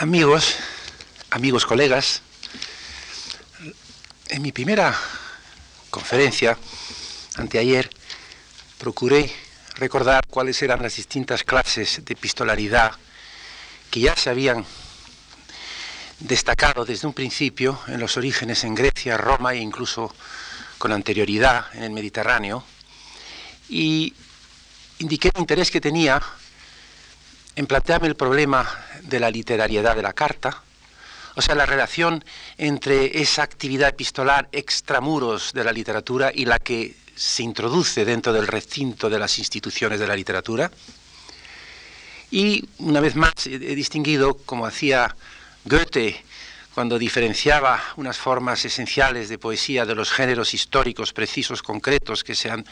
Amigos, amigos colegas, en mi primera conferencia, anteayer, procuré recordar cuáles eran las distintas clases de epistolaridad que ya se habían destacado desde un principio en los orígenes en Grecia, Roma e incluso con anterioridad en el Mediterráneo, y indiqué el interés que tenía en plantearme el problema de la literariedad de la carta, o sea, la relación entre esa actividad epistolar extramuros de la literatura y la que se introduce dentro del recinto de las instituciones de la literatura. Y una vez más he distinguido, como hacía Goethe cuando diferenciaba unas formas esenciales de poesía de los géneros históricos precisos, concretos que se han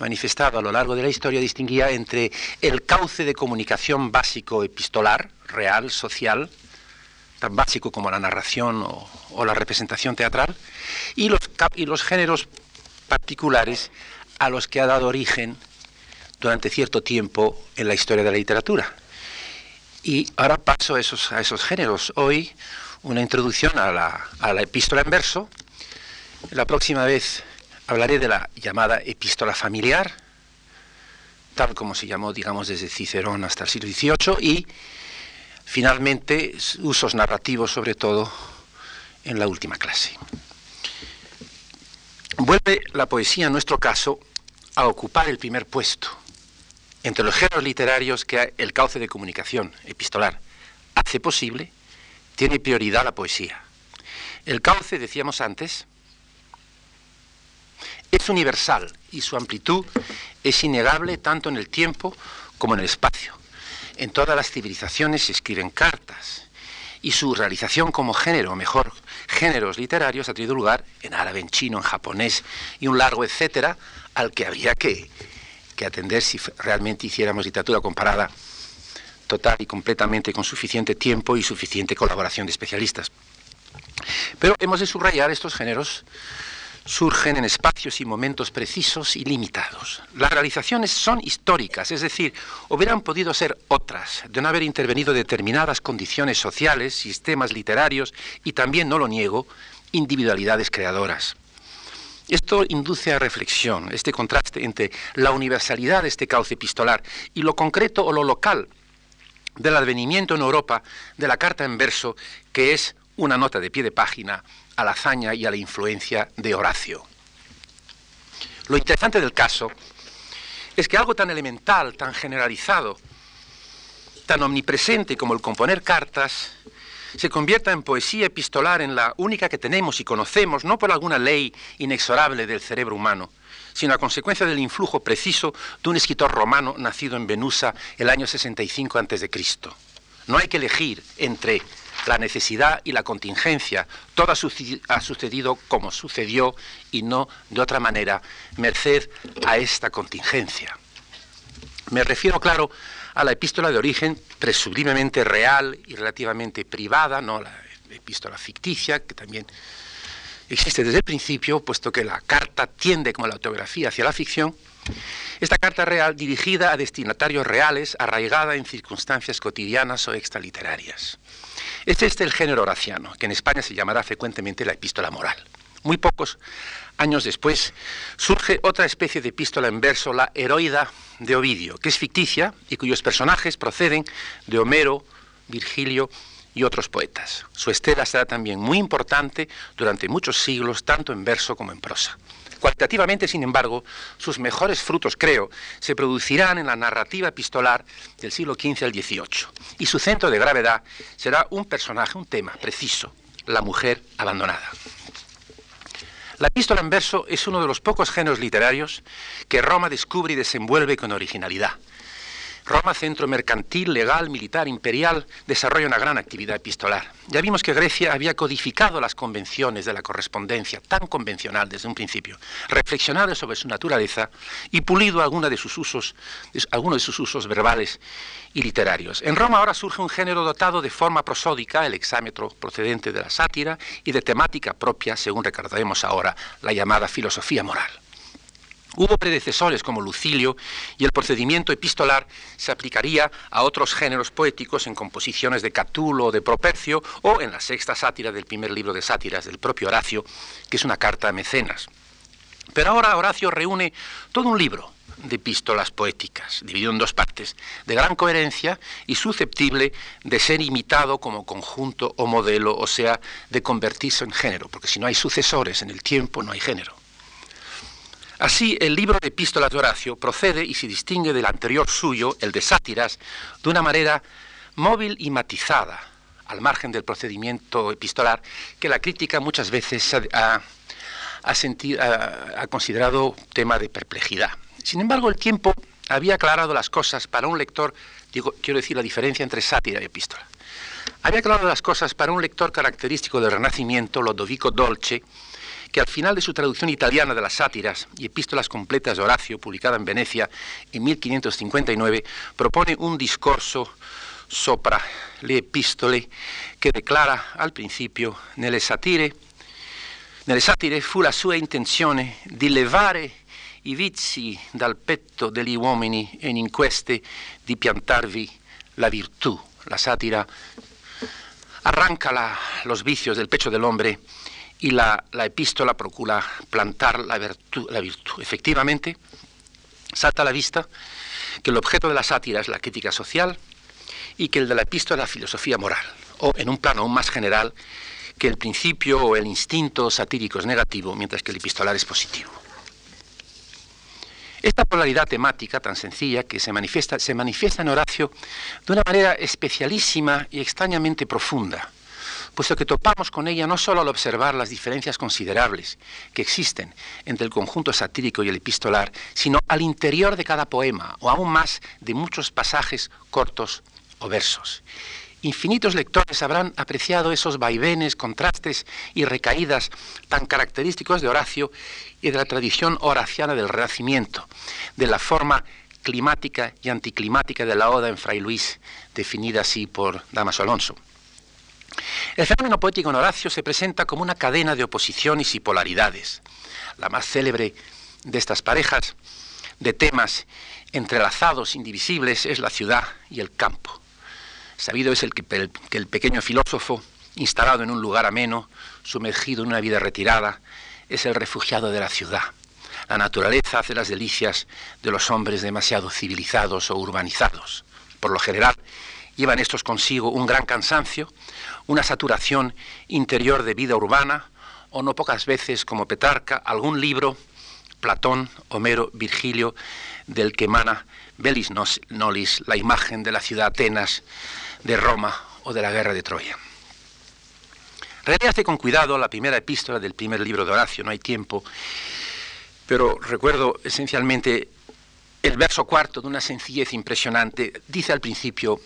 manifestado a lo largo de la historia, distinguía entre el cauce de comunicación básico epistolar, real, social, tan básico como la narración o, la representación teatral, y los, y los géneros particulares a los que ha dado origen durante cierto tiempo en la historia de la literatura. Y ahora paso a esos, a esos géneros. Hoy una introducción a la, epístola en verso. La próxima vez hablaré de la llamada epístola familiar, tal como se llamó, digamos, desde Cicerón hasta el siglo XVIII, y finalmente usos narrativos, sobre todo, en la última clase. Vuelve la poesía, en nuestro caso, a ocupar el primer puesto entre los géneros literarios que el cauce de comunicación epistolar hace posible tiene prioridad la poesía. El cauce, decíamos antes, es universal y su amplitud es innegable tanto en el tiempo como en el espacio. En todas las civilizaciones se escriben cartas y su realización como género, o mejor, géneros literarios, ha tenido lugar en árabe, en chino, en japonés y un largo etcétera al que había que, que atender si realmente hiciéramos literatura comparada total y completamente con suficiente tiempo y suficiente colaboración de especialistas. Pero hemos de subrayar estos géneros surgen en espacios y momentos precisos y limitados. Las realizaciones son históricas, es decir, hubieran podido ser otras, de no haber intervenido determinadas condiciones sociales, sistemas literarios y también, no lo niego, individualidades creadoras. Esto induce a reflexión, este contraste entre la universalidad de este cauce epistolar y lo concreto o lo local del advenimiento en Europa de la carta en verso, que es una nota de pie de página a la hazaña y a la influencia de Horacio. Lo interesante del caso es que algo tan elemental, tan generalizado, tan omnipresente como el componer cartas, se convierta en poesía epistolar en la única que tenemos y conocemos, no por alguna ley inexorable del cerebro humano, sino a consecuencia del influjo preciso de un escritor romano nacido en Venusa el año 65 a.C. No hay que elegir entre la necesidad y la contingencia. Todo ha sucedido como sucedió y no de otra manera, merced a esta contingencia. Me refiero, claro, a la epístola de origen presumiblemente real y relativamente privada, no la epístola ficticia, que también existe desde el principio, puesto que la carta tiende como la autografía hacia la ficción, esta carta real dirigida a destinatarios reales, arraigada en circunstancias cotidianas o extraliterarias. Este es el género horaciano, que en España se llamará frecuentemente la epístola moral. Muy pocos años después surge otra especie de epístola en verso, la heroida de Ovidio, que es ficticia y cuyos personajes proceden de Homero, Virgilio y otros poetas. Su estela será también muy importante durante muchos siglos, tanto en verso como en prosa. Cualitativamente, sin embargo, sus mejores frutos, creo, se producirán en la narrativa epistolar del siglo XV al XVIII. Y su centro de gravedad será un personaje, un tema preciso, la mujer abandonada. La epístola en verso es uno de los pocos géneros literarios que Roma descubre y desenvuelve con originalidad. Roma, centro mercantil, legal, militar, imperial, desarrolla una gran actividad epistolar. Ya vimos que Grecia había codificado las convenciones de la correspondencia, tan convencional desde un principio, reflexionado sobre su naturaleza y pulido algunos de sus usos, algunos de sus usos verbales y literarios. En Roma ahora surge un género dotado de forma prosódica, el exámetro procedente de la sátira, y de temática propia, según recordaremos ahora, la llamada filosofía moral. Hubo predecesores como Lucilio y el procedimiento epistolar se aplicaría a otros géneros poéticos en composiciones de Catulo o de Propercio o en la sexta sátira del primer libro de sátiras del propio Horacio, que es una carta a Mecenas. Pero ahora Horacio reúne todo un libro de epístolas poéticas, dividido en dos partes, de gran coherencia y susceptible de ser imitado como conjunto o modelo, o sea, de convertirse en género, porque si no hay sucesores en el tiempo, no hay género. Así, el libro de epístolas de Horacio procede y se distingue del anterior suyo, el de sátiras, de una manera móvil y matizada, al margen del procedimiento epistolar, que la crítica muchas veces ha, considerado tema de perplejidad. Sin embargo, el tiempo había aclarado las cosas para un lector, quiero decir la diferencia entre sátira y epístola. Había aclarado las cosas para un lector característico del Renacimiento, Lodovico Dolce, que al final de su traducción italiana de las sátiras y epístolas completas de Horacio, publicada en Venecia en 1559, propone un discorso sopra le epistole che declara al principio nelle satire, nelle satire fu la sua intenzione di levare i vizi dal petto degli uomini e in queste di piantarvi la virtù. La sátira arranca la, los vicios del pecho del hombre y la, epístola procura plantar la virtud, la virtud. Efectivamente, salta a la vista que el objeto de la sátira es la crítica social y que el de la epístola la filosofía moral, o en un plano aún más general, que el principio o el instinto satírico es negativo, mientras que el epistolar es positivo. Esta polaridad temática tan sencilla que se manifiesta, se manifiesta en Horacio de una manera especialísima y extrañamente profunda puesto que topamos con ella no solo al observar las diferencias considerables que existen entre el conjunto satírico y el epistolar, sino al interior de cada poema, o aún más de muchos pasajes cortos o versos. Infinitos lectores habrán apreciado esos vaivenes, contrastes y recaídas tan característicos de Horacio y de la tradición horaciana del Renacimiento, de la forma climática y anticlimática de la Oda en Fray Luis, definida así por Damaso Alonso. El fenómeno poético en Horacio se presenta como una cadena de oposiciones y polaridades. La más célebre de estas parejas de temas entrelazados, indivisibles, es la ciudad y el campo. Sabido es el que, el pequeño filósofo, instalado en un lugar ameno, sumergido en una vida retirada, es el refugiado de la ciudad. La naturaleza hace las delicias de los hombres demasiado civilizados o urbanizados. Por lo general, llevan estos consigo un gran cansancio, una saturación interior de vida urbana, o no pocas veces, como Petrarca, algún libro, Platón, Homero, Virgilio, del que emana Belis Nolis, la imagen de la ciudad Atenas, de Roma o de la guerra de Troya. Reléase con cuidado la primera epístola del primer libro de Horacio, no hay tiempo, pero recuerdo esencialmente el verso cuarto de una sencillez impresionante. Dice al principio,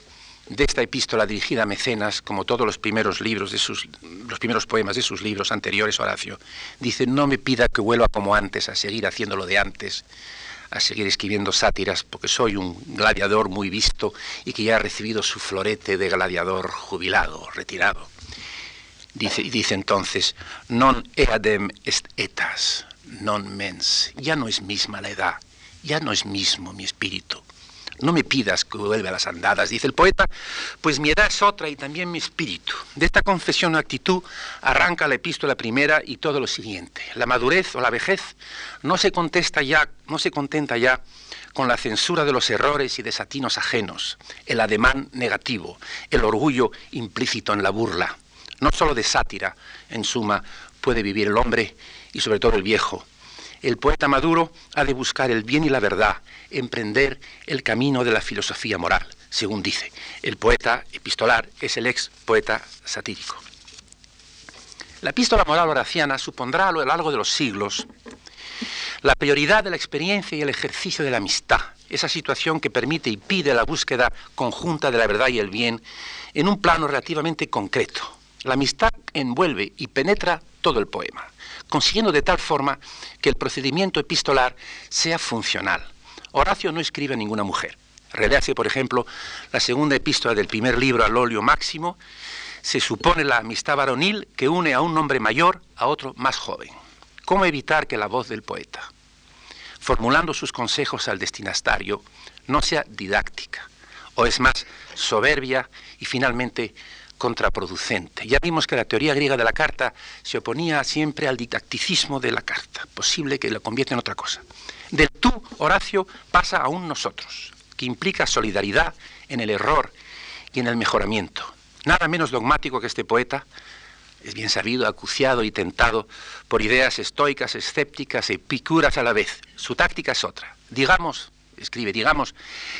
de esta epístola dirigida a Mecenas, como todos los primeros libros de sus, los primeros poemas de sus libros anteriores, Horacio, dice, no me pida que vuelva como antes a seguir haciendo lo de antes, a seguir escribiendo sátiras, porque soy un gladiador muy visto y que ya ha recibido su florete de gladiador jubilado, retirado. Dice, y dice entonces, non eadem est etas, non mens, ya no es misma la edad, ya no es mismo mi espíritu no me pidas que vuelva a las andadas, dice el poeta, pues mi edad es otra y también mi espíritu. De esta confesión o actitud arranca la epístola primera y todo lo siguiente. La madurez o la vejez no se contesta ya, no se contenta ya con la censura de los errores y desatinos ajenos, el ademán negativo, el orgullo implícito en la burla. No solo de sátira, en suma, puede vivir el hombre y sobre todo el viejo, el poeta maduro ha de buscar el bien y la verdad, emprender el camino de la filosofía moral, según dice. El poeta epistolar es el ex poeta satírico. La epístola moral horaciana supondrá a lo largo de los siglos la prioridad de la experiencia y el ejercicio de la amistad, esa situación que permite y pide la búsqueda conjunta de la verdad y el bien en un plano relativamente concreto. La amistad envuelve y penetra todo el poema consiguiendo de tal forma que el procedimiento epistolar sea funcional. Horacio no escribe a ninguna mujer. Reléase, por ejemplo, la segunda epístola del primer libro al óleo máximo, se supone la amistad varonil que une a un hombre mayor a otro más joven. ¿Cómo evitar que la voz del poeta formulando sus consejos al destinatario, no sea didáctica, o es más soberbia y finalmente contraproducente. Ya vimos que la teoría griega de la carta se oponía siempre al didacticismo de la carta, posible que lo convierta en otra cosa. Del tú, Horacio, pasa a un nosotros, que implica solidaridad en el error y en el mejoramiento. Nada menos dogmático que este poeta, es bien sabido, acuciado y tentado por ideas estoicas, escépticas, epicuras a la vez. Su táctica es otra. Digamos, escribe, digamos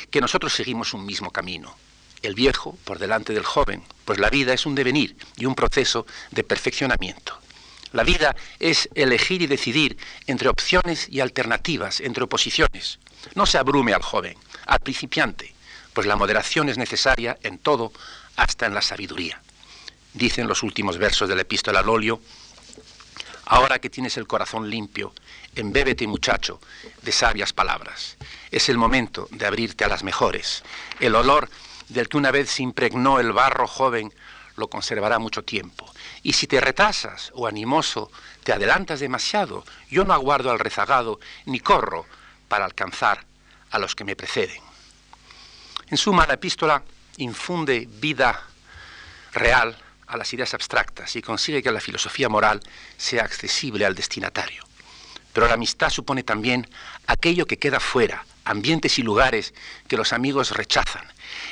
que nosotros seguimos un mismo camino, el viejo por delante del joven, pues la vida es un devenir y un proceso de perfeccionamiento. La vida es elegir y decidir entre opciones y alternativas, entre oposiciones. No se abrume al joven, al principiante, pues la moderación es necesaria en todo, hasta en la sabiduría. Dicen los últimos versos de la epístola al óleo, ahora que tienes el corazón limpio, embébete muchacho de sabias palabras. Es el momento de abrirte a las mejores. El olor del que una vez se impregnó el barro joven lo conservará mucho tiempo. Y si te retrasas o animoso te adelantas demasiado, yo no aguardo al rezagado ni corro para alcanzar a los que me preceden. En suma, la epístola infunde vida real a las ideas abstractas y consigue que la filosofía moral sea accesible al destinatario. Pero la amistad supone también aquello que queda fuera, ambientes y lugares que los amigos rechazan.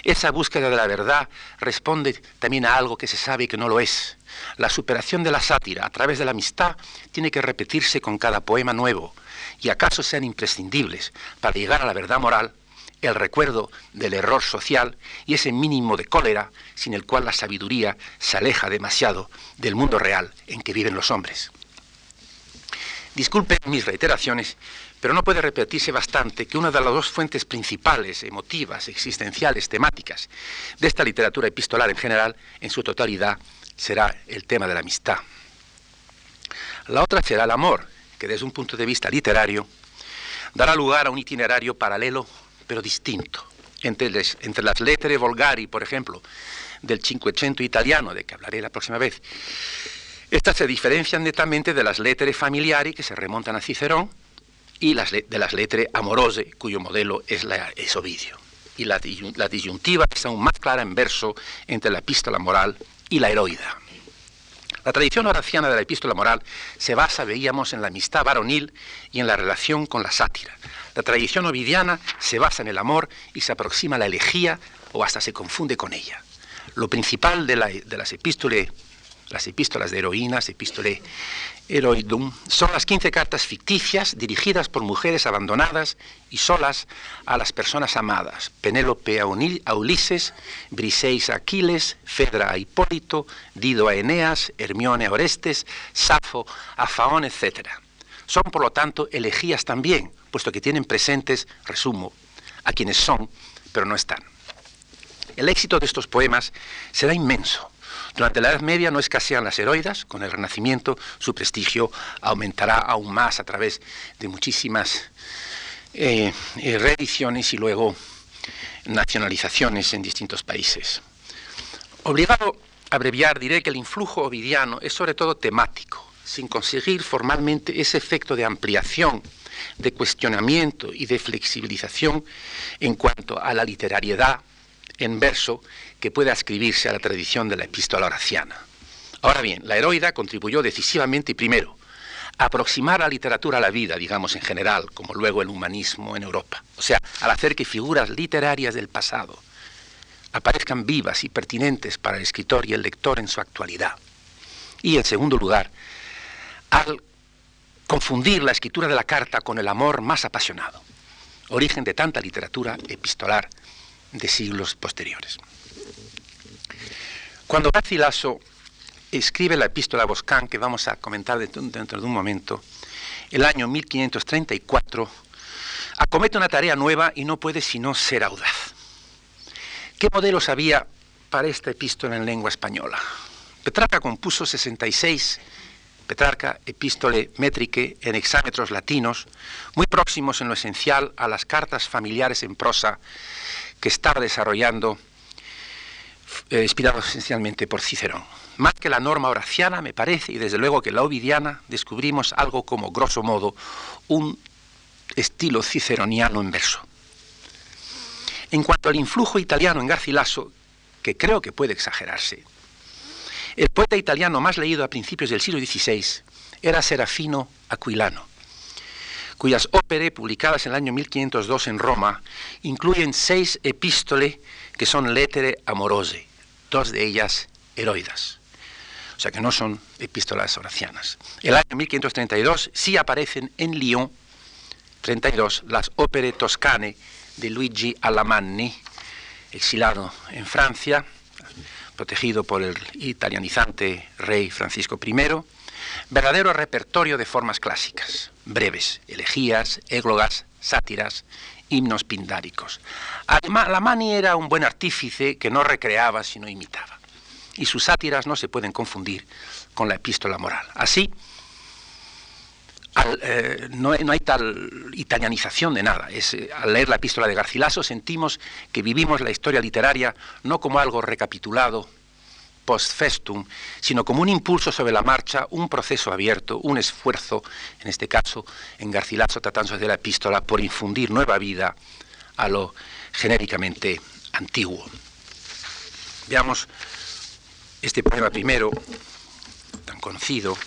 Esa búsqueda de la verdad responde también a algo que se sabe que no lo es. La superación de la sátira a través de la amistad tiene que repetirse con cada poema nuevo, y acaso sean imprescindibles para llegar a la verdad moral el recuerdo del error social y ese mínimo de cólera sin el cual la sabiduría se aleja demasiado del mundo real en que viven los hombres. Disculpen mis reiteraciones, pero no puede repetirse bastante que una de las dos fuentes principales, emotivas, existenciales, temáticas de esta literatura epistolar en general, en su totalidad, será el tema de la amistad. La otra será el amor, que desde un punto de vista literario dará lugar a un itinerario paralelo pero distinto. Entre, las lettere volgari, por ejemplo, del Cinquecento italiano, de que hablaré la próxima vez, estas se diferencian netamente de las lettere familiari que se remontan a Cicerón y de las lettere amorose, cuyo modelo es, la, Ovidio. Y la, disyuntiva es aún más clara en verso entre la epístola moral y la heroida. La tradición horaciana de la epístola moral se basa, veíamos, en la amistad varonil y en la relación con la sátira. La tradición ovidiana se basa en el amor y se aproxima a la elegía o hasta se confunde con ella. Lo principal de, las epístolas las epístolas de heroínas, epístole heroidum, son las 15 cartas ficticias dirigidas por mujeres abandonadas y solas a las personas amadas. Penélope a Ulises, Briseis a Aquiles, Fedra a Hipólito, Dido a Eneas, Hermione a Orestes, Safo a Faón, etc. Son, por lo tanto, elegías también, puesto que tienen presentes, resumo, a quienes son, pero no están. El éxito de estos poemas será inmenso durante la Edad Media no escasean las heroidas, con el Renacimiento su prestigio aumentará aún más a través de muchísimas eh, eh, reediciones y luego nacionalizaciones en distintos países. Obligado a abreviar, diré que el influjo ovidiano es sobre todo temático, sin conseguir formalmente ese efecto de ampliación, de cuestionamiento y de flexibilización en cuanto a la literariedad en verso que pueda ascribirse a la tradición de la epístola horaciana. Ahora bien, la heroida contribuyó decisivamente primero a aproximar la literatura a la vida, digamos en general, como luego el humanismo en Europa. O sea, al hacer que figuras literarias del pasado aparezcan vivas y pertinentes para el escritor y el lector en su actualidad. Y en segundo lugar, al confundir la escritura de la carta con el amor más apasionado, origen de tanta literatura epistolar de siglos posteriores. Cuando Garcilaso escribe la epístola a Boscán, que vamos a comentar dentro de un momento, el año 1534, acomete una tarea nueva y no puede sino ser audaz. ¿Qué modelos había para esta epístola en lengua española? Petrarca compuso 66 Petrarca, epístole métrique en exámetros latinos, muy próximos en lo esencial a las cartas familiares en prosa que estaba desarrollando, eh, inspirado esencialmente por Cicerón. Más que la norma horaciana, me parece, y desde luego que la ovidiana, descubrimos algo como, grosso modo, un estilo ciceroniano en verso. En cuanto al influjo italiano en Garcilaso, que creo que puede exagerarse, el poeta italiano más leído a principios del siglo XVI era Serafino Aquilano, cuyas óperas, publicadas en el año 1502 en Roma, incluyen seis epístoles que son lettere amorose, dos de ellas heroidas. O sea que no son epístolas horacianas. El año 1532 sí aparecen en Lyon 32 las óperas toscane de Luigi Alamanni, exilado en Francia, protegido por el italianizante rey Francisco I, verdadero repertorio de formas clásicas, breves, elegías, églogas, sátiras, himnos pindáricos. Alamanni era un buen artífice que no recreaba sino imitaba, y sus sátiras no se pueden confundir con la epístola moral. Así, eh, no, hay tal italianización de nada. Es, eh, al leer la epístola de Garcilaso sentimos que vivimos la historia literaria no como algo recapitulado post festum, sino como un impulso sobre la marcha, un proceso abierto, un esfuerzo, en este caso en Garcilaso tratándose de la epístola, por infundir nueva vida a lo genéricamente antiguo. Veamos este poema primero, tan conocido,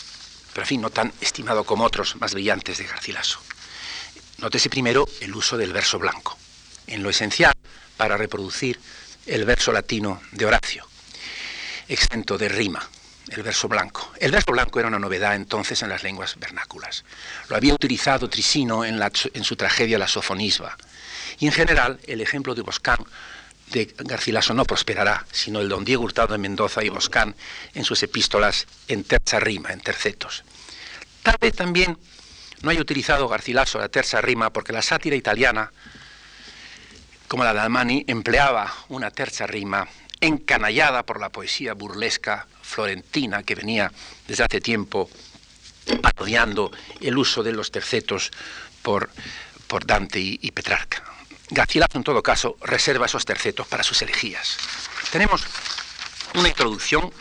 pero en fin, no tan estimado como otros más brillantes de Garcilaso. Nótese primero el uso del verso blanco, en lo esencial para reproducir el verso latino de Horacio, exento de rima, el verso blanco. El verso blanco era una novedad entonces en las lenguas vernáculas. Lo había utilizado Trisino en, en su tragedia La Sofonisba. Y en general, el ejemplo de Boscán de Garcilaso no prosperará, sino el don Diego Hurtado de Mendoza y Boscán en sus epístolas en terza rima, en tercetos. Tal vez también no haya utilizado Garcilaso la terza rima porque la sátira italiana, como la de Almani, empleaba una terza rima encanallada por la poesía burlesca florentina que venía desde hace tiempo parodiando el uso de los tercetos por, por Dante y Petrarca. Garcilaso, en todo caso, reserva esos tercetos para sus elegías. Tenemos una introducción.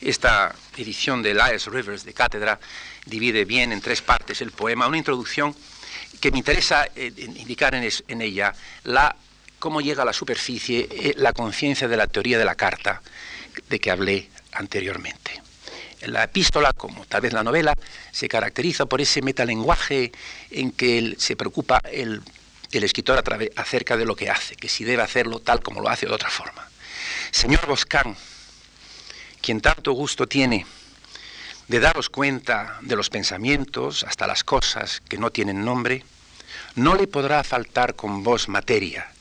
Esta edición de Lies Rivers de Cátedra divide bien en tres partes el poema. Una introducción que me interesa eh, indicar en, ella la, cómo llega a la superficie eh, la conciencia de la teoría de la carta de que hablé anteriormente. La epístola, como tal vez la novela, se caracteriza por ese metalenguaje en que se preocupa el escritor acerca de lo que hace, que si debe hacerlo tal como lo hace de otra forma. Señor Boscán, quien tanto gusto tiene de daros cuenta de los pensamientos hasta las cosas que no tienen nombre, no le podrá faltar con vos materia,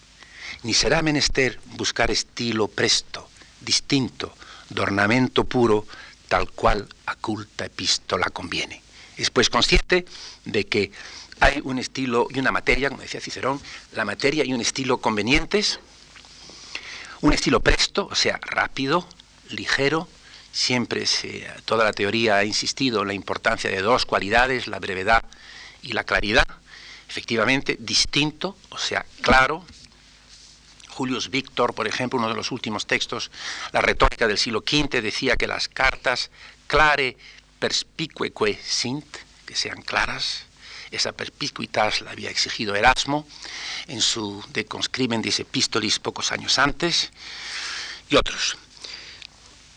ni será menester buscar estilo presto, distinto, de ornamento puro, tal cual a culta epístola conviene. Es pues consciente de que hay un estilo y una materia, como decía Cicerón, la materia y un estilo convenientes, un estilo presto, o sea, rápido, ligero, siempre se, toda la teoría ha insistido en la importancia de dos cualidades, la brevedad y la claridad, efectivamente, distinto, o sea, claro. Julius Victor, por ejemplo, uno de los últimos textos, la retórica del siglo V, decía que las cartas clare perspicueque sint, que sean claras, esa perspicuitas la había exigido Erasmo en su De Conscribendis Epistolis pocos años antes, y otros.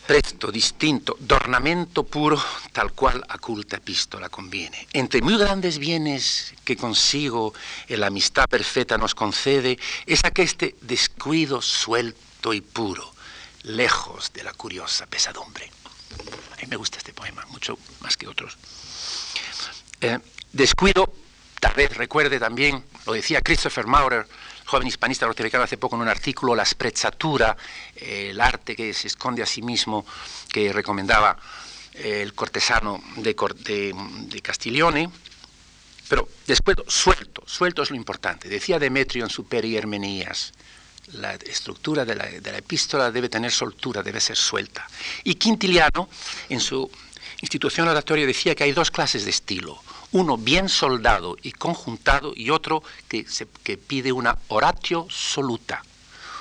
Presto, distinto, de ornamento puro, tal cual a culta epístola conviene. Entre muy grandes bienes que consigo la amistad perfecta nos concede, es este descuido suelto y puro, lejos de la curiosa pesadumbre. A mí me gusta este poema, mucho más que otros. Eh, Descuido, tal vez recuerde también, lo decía Christopher Maurer, joven hispanista norteamericano hace poco en un artículo, la sprezzatura, eh, el arte que se esconde a sí mismo, que recomendaba eh, el cortesano de, Castiglione. Pero después, suelto, suelto es lo importante. Decía Demetrio en su Peri Hermenías, la estructura de la, epístola debe tener soltura, debe ser suelta. Y Quintiliano, en su institución oratoria, decía que hay dos clases de estilo uno bien soldado y conjuntado y otro que, pide una oratio soluta,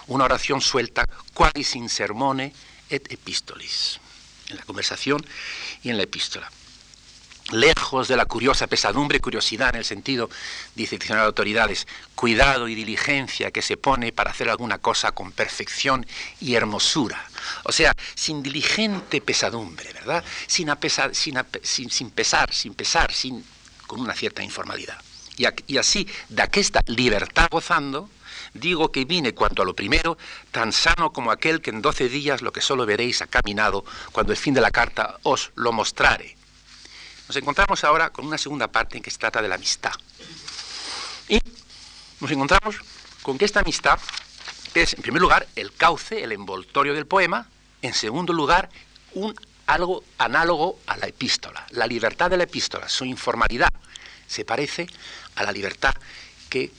una oración suelta, qualis in sermone et epistolis, en la conversación y en la epístola. lejos de la curiosa pesadumbre, curiosidad en el sentido, dice el de autoridades, cuidado y diligencia que se pone para hacer alguna cosa con perfección y hermosura. O sea, sin diligente pesadumbre, ¿verdad? Sin, sin, sin, pesar, sin pesar, sin, con una cierta informalidad. Y, y así, de aquesta libertad gozando, digo que vine cuanto a lo primero, tan sano como aquel que en doce días lo que solo veréis ha caminado, cuando el fin de la carta os lo mostrare nos encontramos ahora con una segunda parte en que se trata de la amistad. Y nos encontramos con que esta amistad es, en primer lugar, el cauce, el envoltorio del poema, en segundo lugar, un algo análogo a la epístola. La libertad de la epístola, su informalidad, se parece a la libertad que,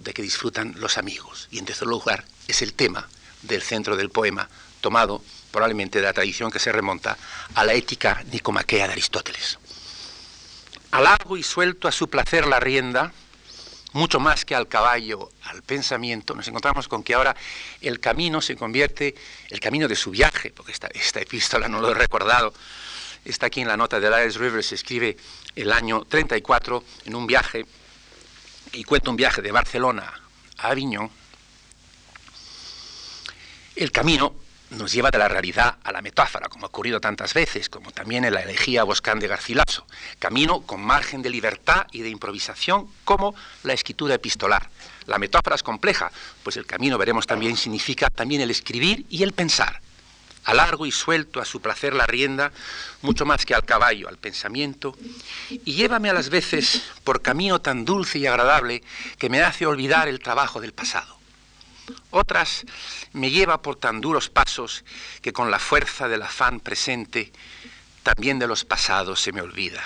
de que disfrutan los amigos. Y en tercer lugar, es el tema del centro del poema, tomado probablemente de la tradición que se remonta a la ética nicomaquea de Aristóteles largo y suelto a su placer la rienda, mucho más que al caballo, al pensamiento, nos encontramos con que ahora el camino se convierte, el camino de su viaje, porque esta, epístola no lo he recordado, está aquí en la nota de Lyles River, se escribe el año 34 en un viaje, y cuenta un viaje de Barcelona a Aviñón, el camino nos lleva de la realidad a la metáfora, como ha ocurrido tantas veces, como también en la elegía Boscán de Garcilaso. Camino con margen de libertad y de improvisación, como la escritura epistolar. La metáfora es compleja, pues el camino, veremos también, significa también el escribir y el pensar. A largo y suelto a su placer la rienda, mucho más que al caballo, al pensamiento, y llévame a las veces por camino tan dulce y agradable que me hace olvidar el trabajo del pasado. Otras me lleva por tan duros pasos que con la fuerza del afán presente también de los pasados se me olvida.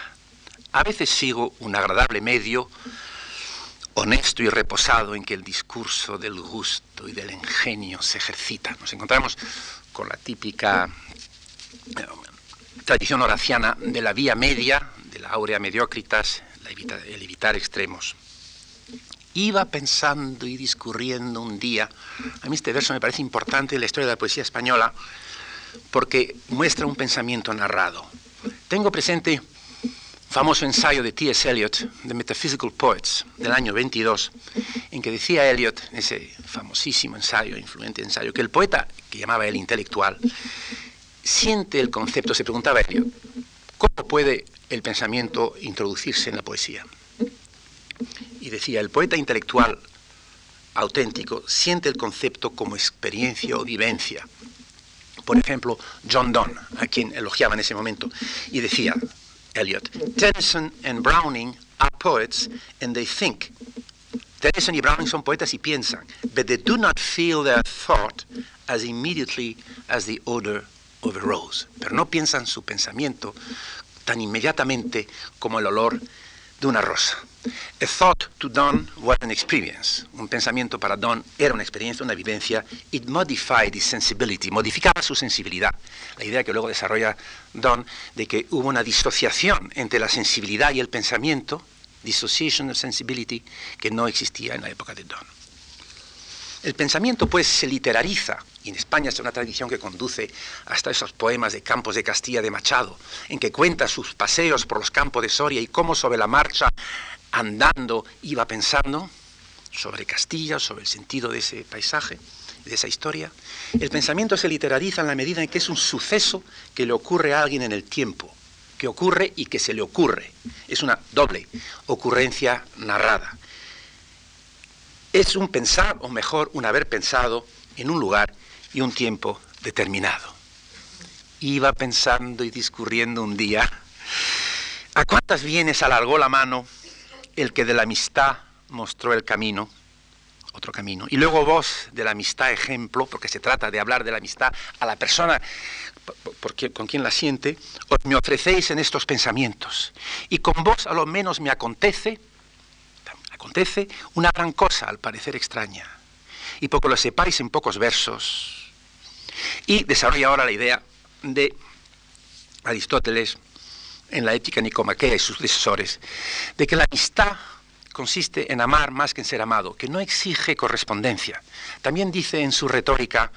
A veces sigo un agradable medio, honesto y reposado en que el discurso del gusto y del ingenio se ejercita. Nos encontramos con la típica eh, tradición horaciana de la vía media, de la aurea mediocritas, el evitar extremos iba pensando y discurriendo un día. A mí este verso me parece importante en la historia de la poesía española porque muestra un pensamiento narrado. Tengo presente famoso ensayo de T.S. Eliot, The Metaphysical Poets, del año 22, en que decía Eliot, ese famosísimo ensayo, influente ensayo, que el poeta, que llamaba el intelectual, siente el concepto, se preguntaba Eliot, ¿cómo puede el pensamiento introducirse en la poesía? Y decía, el poeta intelectual auténtico siente el concepto como experiencia o vivencia. Por ejemplo, John Donne, a quien elogiaba en ese momento, y decía, Eliot, Tennyson and Browning are poets and they think. Tennyson y Browning son poetas y piensan, but they do not feel their thought as immediately as the odor of a rose. Pero no piensan su pensamiento tan inmediatamente como el olor de una rosa. A thought to Don was an experience. Un pensamiento para Don era una experiencia, una vivencia. It modified his sensibility, modificaba su sensibilidad. La idea que luego desarrolla Don de que hubo una disociación entre la sensibilidad y el pensamiento, dissociation of sensibility, que no existía en la época de Don. El pensamiento pues se literariza, y en España es una tradición que conduce hasta esos poemas de Campos de Castilla de Machado, en que cuenta sus paseos por los campos de Soria y cómo sobre la marcha, andando, iba pensando sobre Castilla, sobre el sentido de ese paisaje, de esa historia. El pensamiento se literariza en la medida en que es un suceso que le ocurre a alguien en el tiempo, que ocurre y que se le ocurre. Es una doble ocurrencia narrada es un pensar, o mejor, un haber pensado en un lugar y un tiempo determinado. Iba pensando y discurriendo un día, ¿a cuántas bienes alargó la mano el que de la amistad mostró el camino? Otro camino. Y luego vos, de la amistad ejemplo, porque se trata de hablar de la amistad a la persona con quien la siente, os me ofrecéis en estos pensamientos. Y con vos a lo menos me acontece Acontece una gran cosa, al parecer extraña, y poco lo sepáis en pocos versos. Y desarrolla ahora la idea de Aristóteles en la ética nicomaquea y sus sucesores, de que la amistad consiste en amar más que en ser amado, que no exige correspondencia. También dice en su retórica,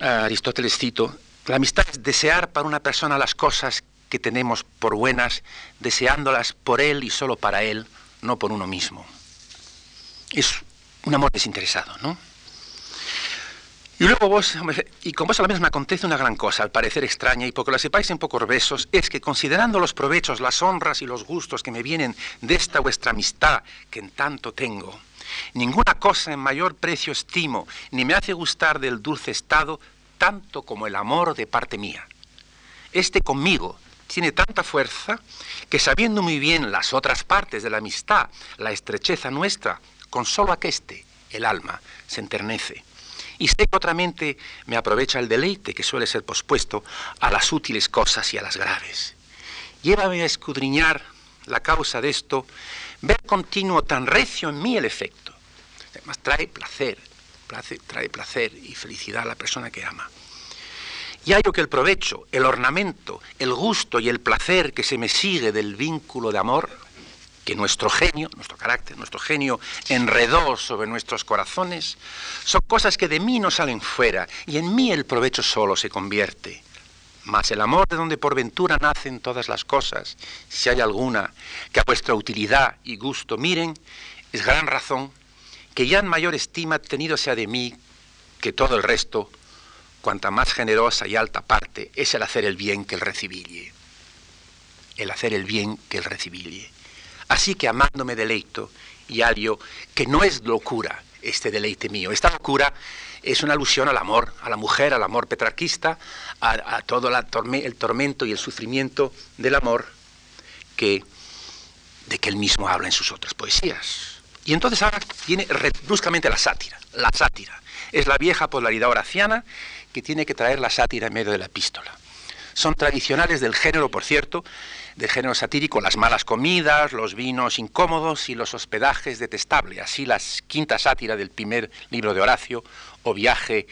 Aristóteles cito, la amistad es desear para una persona las cosas que tenemos por buenas, deseándolas por Él y solo para Él, no por uno mismo. Es un amor desinteresado, ¿no? Y luego vos, y con vos a la vez me acontece una gran cosa, al parecer extraña, y porque lo sepáis en pocos besos, es que considerando los provechos, las honras y los gustos que me vienen de esta vuestra amistad que en tanto tengo, ninguna cosa en mayor precio estimo, ni me hace gustar del dulce estado, tanto como el amor de parte mía. Este conmigo tiene tanta fuerza que sabiendo muy bien las otras partes de la amistad, la estrecheza nuestra, con solo aqueste, el alma, se enternece y sé que otra mente me aprovecha el deleite que suele ser pospuesto a las útiles cosas y a las graves. Llévame a escudriñar la causa de esto, ver continuo tan recio en mí el efecto. Además trae placer, trae placer y felicidad a la persona que ama. Y hallo que el provecho, el ornamento, el gusto y el placer que se me sigue del vínculo de amor que nuestro genio, nuestro carácter, nuestro genio enredó sobre nuestros corazones, son cosas que de mí no salen fuera y en mí el provecho solo se convierte. Mas el amor de donde por ventura nacen todas las cosas, si hay alguna que a vuestra utilidad y gusto miren, es gran razón que ya en mayor estima tenido sea de mí que todo el resto, cuanta más generosa y alta parte es el hacer el bien que el recibille. El hacer el bien que el recibille. Así que amándome deleito y hallo que no es locura este deleite mío. Esta locura es una alusión al amor, a la mujer, al amor petrarquista, a, todo el tormento y el sufrimiento del amor que, de que él mismo habla en sus otras poesías. Y entonces ahora viene bruscamente la sátira. La sátira es la vieja polaridad horaciana que tiene que traer la sátira en medio de la epístola. Son tradicionales del género, por cierto, de género satírico, las malas comidas, los vinos incómodos y los hospedajes detestables. Así la quinta sátira del primer libro de Horacio, o Viaje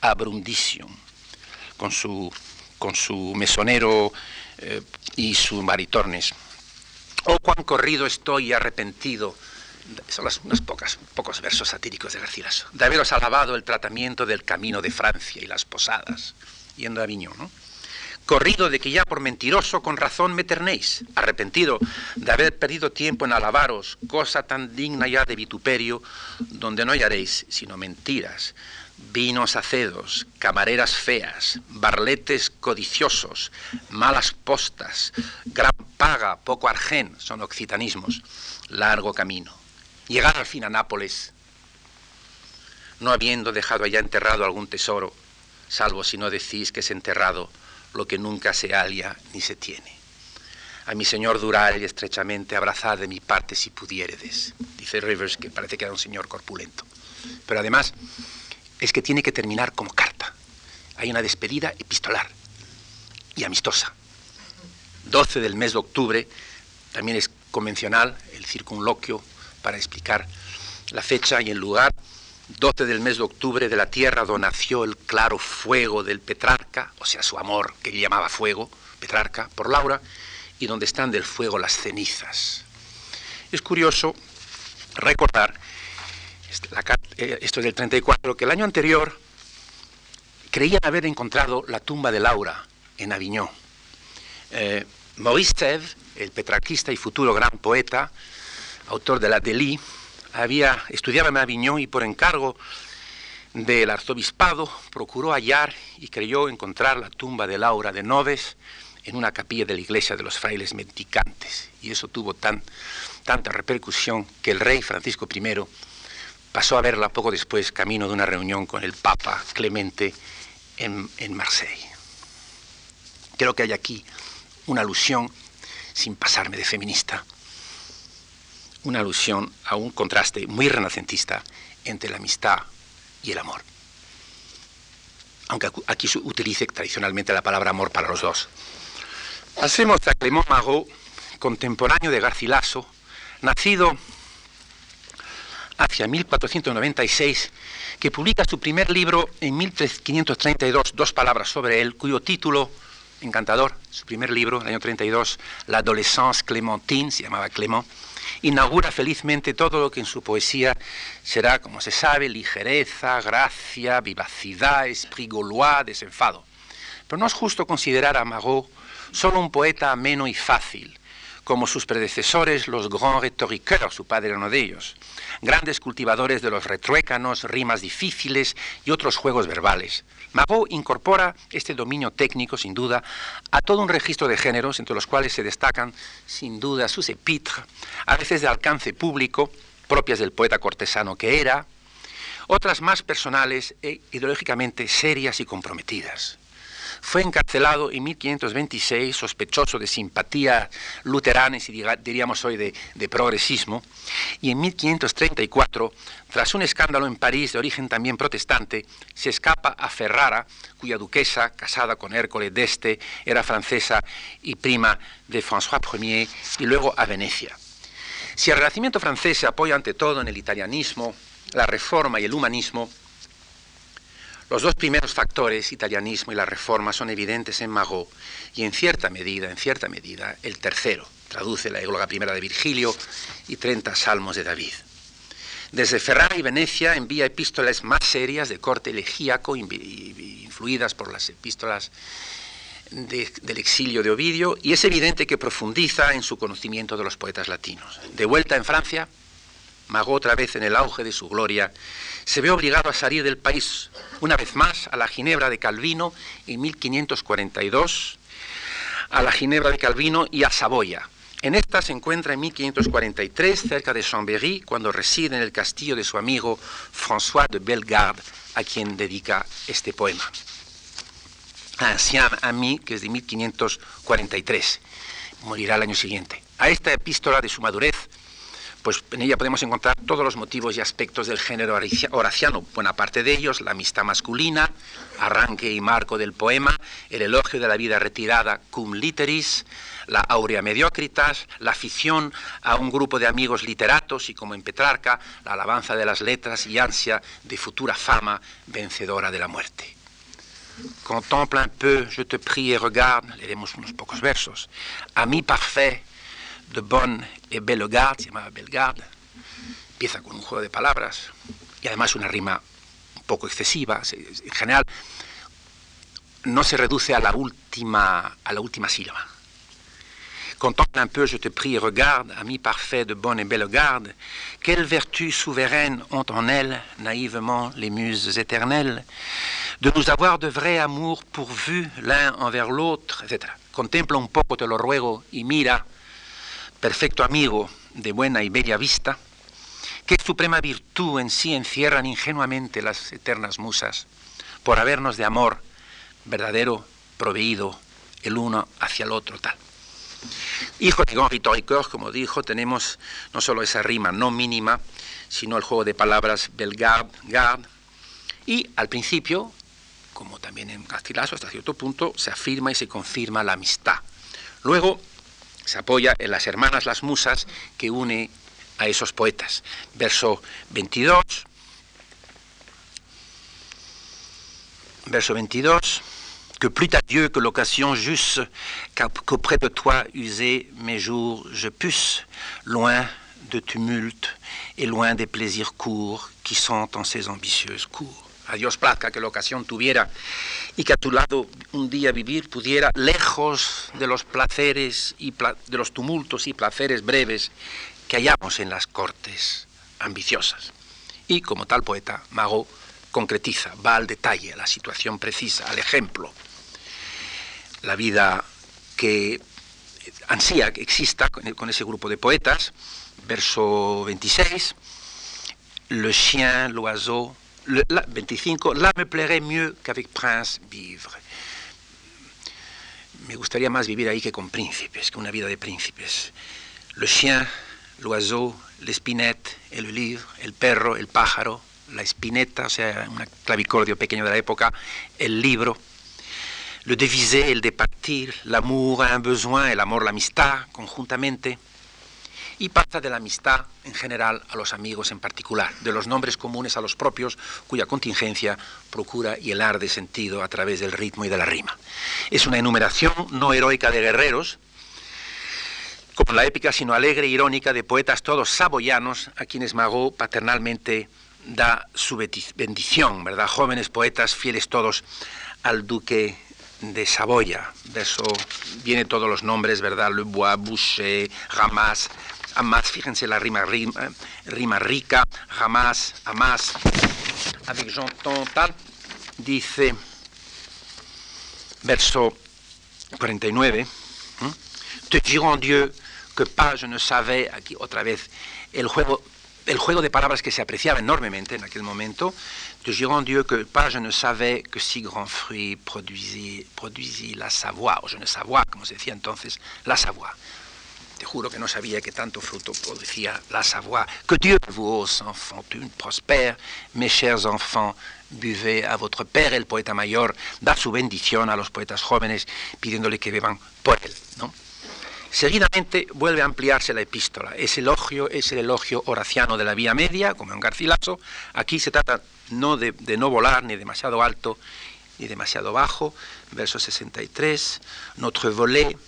a Brundisium, con su, con su mesonero eh, y sus maritornes. Oh, cuán corrido estoy arrepentido. Son las, unos pocas, pocos versos satíricos de Garcilaso. De haberos alabado el tratamiento del camino de Francia y las posadas, yendo a Aviñón, ¿no? Corrido de que ya por mentiroso con razón me ternéis, arrepentido de haber perdido tiempo en alabaros, cosa tan digna ya de vituperio, donde no hallaréis sino mentiras, vinos acedos, camareras feas, barletes codiciosos, malas postas, gran paga, poco argén, son occitanismos, largo camino. Llegar al fin a Nápoles, no habiendo dejado allá enterrado algún tesoro, salvo si no decís que es enterrado lo que nunca se halia ni se tiene. A mi señor dural y estrechamente abrazad de mi parte si pudiéredes, dice Rivers, que parece que era un señor corpulento. Pero además es que tiene que terminar como carta. Hay una despedida epistolar y amistosa. 12 del mes de octubre, también es convencional el circunloquio para explicar la fecha y el lugar 12 del mes de octubre de la tierra donde nació el claro fuego del Petrarca, o sea, su amor que llamaba fuego, Petrarca, por Laura, y donde están del fuego las cenizas. Es curioso recordar, eh, esto es del 34, que el año anterior creían haber encontrado la tumba de Laura en Aviñón. Eh, Maurice el petrarquista y futuro gran poeta, autor de la Delí, había, estudiaba en Aviñón y por encargo del arzobispado procuró hallar y creyó encontrar la tumba de Laura de Noves en una capilla de la iglesia de los frailes mendicantes. Y eso tuvo tan, tanta repercusión que el rey Francisco I pasó a verla poco después, camino de una reunión con el Papa Clemente en, en Marseille. Creo que hay aquí una alusión, sin pasarme de feminista, una alusión a un contraste muy renacentista entre la amistad y el amor. Aunque aquí se utilice tradicionalmente la palabra amor para los dos. Hacemos a Clément Marot, contemporáneo de Garcilaso, nacido hacia 1496, que publica su primer libro en 1532, dos palabras sobre él, cuyo título, encantador, su primer libro, el año 32, La adolescence clémentine, se llamaba Clément, inaugura felizmente todo lo que en su poesía será, como se sabe, ligereza, gracia, vivacidad, esprit gaulois, desenfado. Pero no es justo considerar a Marot solo un poeta ameno y fácil, como sus predecesores, los grands rhétoriqueurs, su padre era uno de ellos, grandes cultivadores de los retruécanos, rimas difíciles y otros juegos verbales. Marot incorpora este dominio técnico, sin duda, a todo un registro de géneros, entre los cuales se destacan, sin duda, sus epítres, a veces de alcance público, propias del poeta cortesano que era, otras más personales e ideológicamente serias y comprometidas. Fue encarcelado en 1526, sospechoso de simpatía luteranas y diríamos hoy de, progresismo, y en 1534, tras un escándalo en París de origen también protestante, se escapa a Ferrara, cuya duquesa, casada con Hércules d'Este, era francesa y prima de François Ier, y luego a Venecia. Si el Renacimiento francés se apoya ante todo en el italianismo, la reforma y el humanismo, los dos primeros factores, italianismo y la reforma, son evidentes en Marot y en cierta medida, en cierta medida, el tercero. Traduce la égloga primera de Virgilio y 30 salmos de David. Desde Ferrara y Venecia envía epístolas más serias de corte elegíaco, influidas por las epístolas del exilio de Ovidio, y es evidente que profundiza en su conocimiento de los poetas latinos. De vuelta en Francia, Mago otra vez en el auge de su gloria, se ve obligado a salir del país una vez más a la Ginebra de Calvino en 1542, a la Ginebra de Calvino y a Saboya. En esta se encuentra en 1543 cerca de Chambéry cuando reside en el castillo de su amigo François de Bellegarde, a quien dedica este poema. Ancien ami, que es de 1543, morirá el año siguiente. A esta epístola de su madurez pues en ella podemos encontrar todos los motivos y aspectos del género horaciano, buena parte de ellos, la amistad masculina, arranque y marco del poema, el elogio de la vida retirada, cum literis, la aurea mediocritas, la afición a un grupo de amigos literatos y como en Petrarca, la alabanza de las letras y ansia de futura fama vencedora de la muerte. Contemple un peu, je te prie et regarde, leeremos unos pocos versos. Ami parfait, de Bonne et Bellegarde, se llamaba Bellegarde, empieza con un juego de palabras y además una rima un poco excesiva. En general, no se reduce a la última, a la última sílaba. Contemple un peu, je te prie, regarde, ami parfait de bonne et belle garde, quelles vertus souveraines ont en elles, naïvement, les muses éternelles, de nous avoir de vrai amour pourvu l'un envers l'autre, etc. Contempla un poco, te lo ruego, y mira perfecto amigo de buena y bella vista, qué suprema virtud en sí encierran ingenuamente las eternas musas, por habernos de amor verdadero proveído el uno hacia el otro tal. Hijo de Gon como dijo, tenemos no solo esa rima no mínima, sino el juego de palabras belgard, gard, y al principio, como también en Castilazo hasta cierto punto, se afirma y se confirma la amistad. Luego, se apoya en las hermanas las musas que une a esos poetas. Verso 22. Verso 22. Que plus à Dieu que l'occasion juste, qu'auprès de toi user mes jours je puisse, loin de tumulte et loin des plaisirs courts qui sont en ces ambitieuses cours a Dios plazca que la ocasión tuviera y que a tu lado un día vivir pudiera, lejos de los placeres y de los tumultos y placeres breves que hallamos en las cortes ambiciosas. Y como tal poeta, Mago concretiza, va al detalle, a la situación precisa, al ejemplo. La vida que ansía que exista con ese grupo de poetas, verso 26, le chien, l'oiseau, le, la, 25, là me plairait mieux qu'avec prince vivre. Me gustaría más vivir ahí que con príncipes, que una vida de príncipes. Le chien, l'oiseau, l'espinette, el livre, el perro, el pájaro, la espineta, o sea, un clavicordio pequeño de la época, el libro, le deviser, el de partir, l'amour, un besoin, el amor, la amistad, conjuntamente y pasa de la amistad en general a los amigos en particular, de los nombres comunes a los propios, cuya contingencia procura hielar de sentido a través del ritmo y de la rima. Es una enumeración no heroica de guerreros, como la épica, sino alegre e irónica de poetas todos saboyanos, a quienes Mago paternalmente da su bendición, ¿verdad? Jóvenes poetas fieles todos al duque de Saboya. Verso, viene todos los nombres, ¿verdad? Le Bois, Boucher, Ramas, Amas, fíjense la rima, rima, rima rica, Ramas, Amas, avec Jean tal, dice, verso 49, Te juro en Dieu que pas je ne savais, aquí otra vez, el juego el juego de palabras que se apreciaba enormemente en aquel momento, de jure Dieu que pas je ne savais que si grand fruit produisit la Savoie, o je ne savais, como se decía entonces, la Savoie. Te juro que no sabía que tanto fruto producía la Savoie. Que Dieu vous, enfants, une prospère, mes chers enfants, buvez a votre père, el poeta mayor, da su bendición a los poetas jóvenes, pidiéndole que beban por él. ¿no? Seguidamente vuelve a ampliarse la epístola. Es elogio, es el elogio horaciano de la vía media, como en Garcilaso. Aquí se trata no de, no volar ni demasiado alto ni demasiado bajo. Verso 63. Notre volet,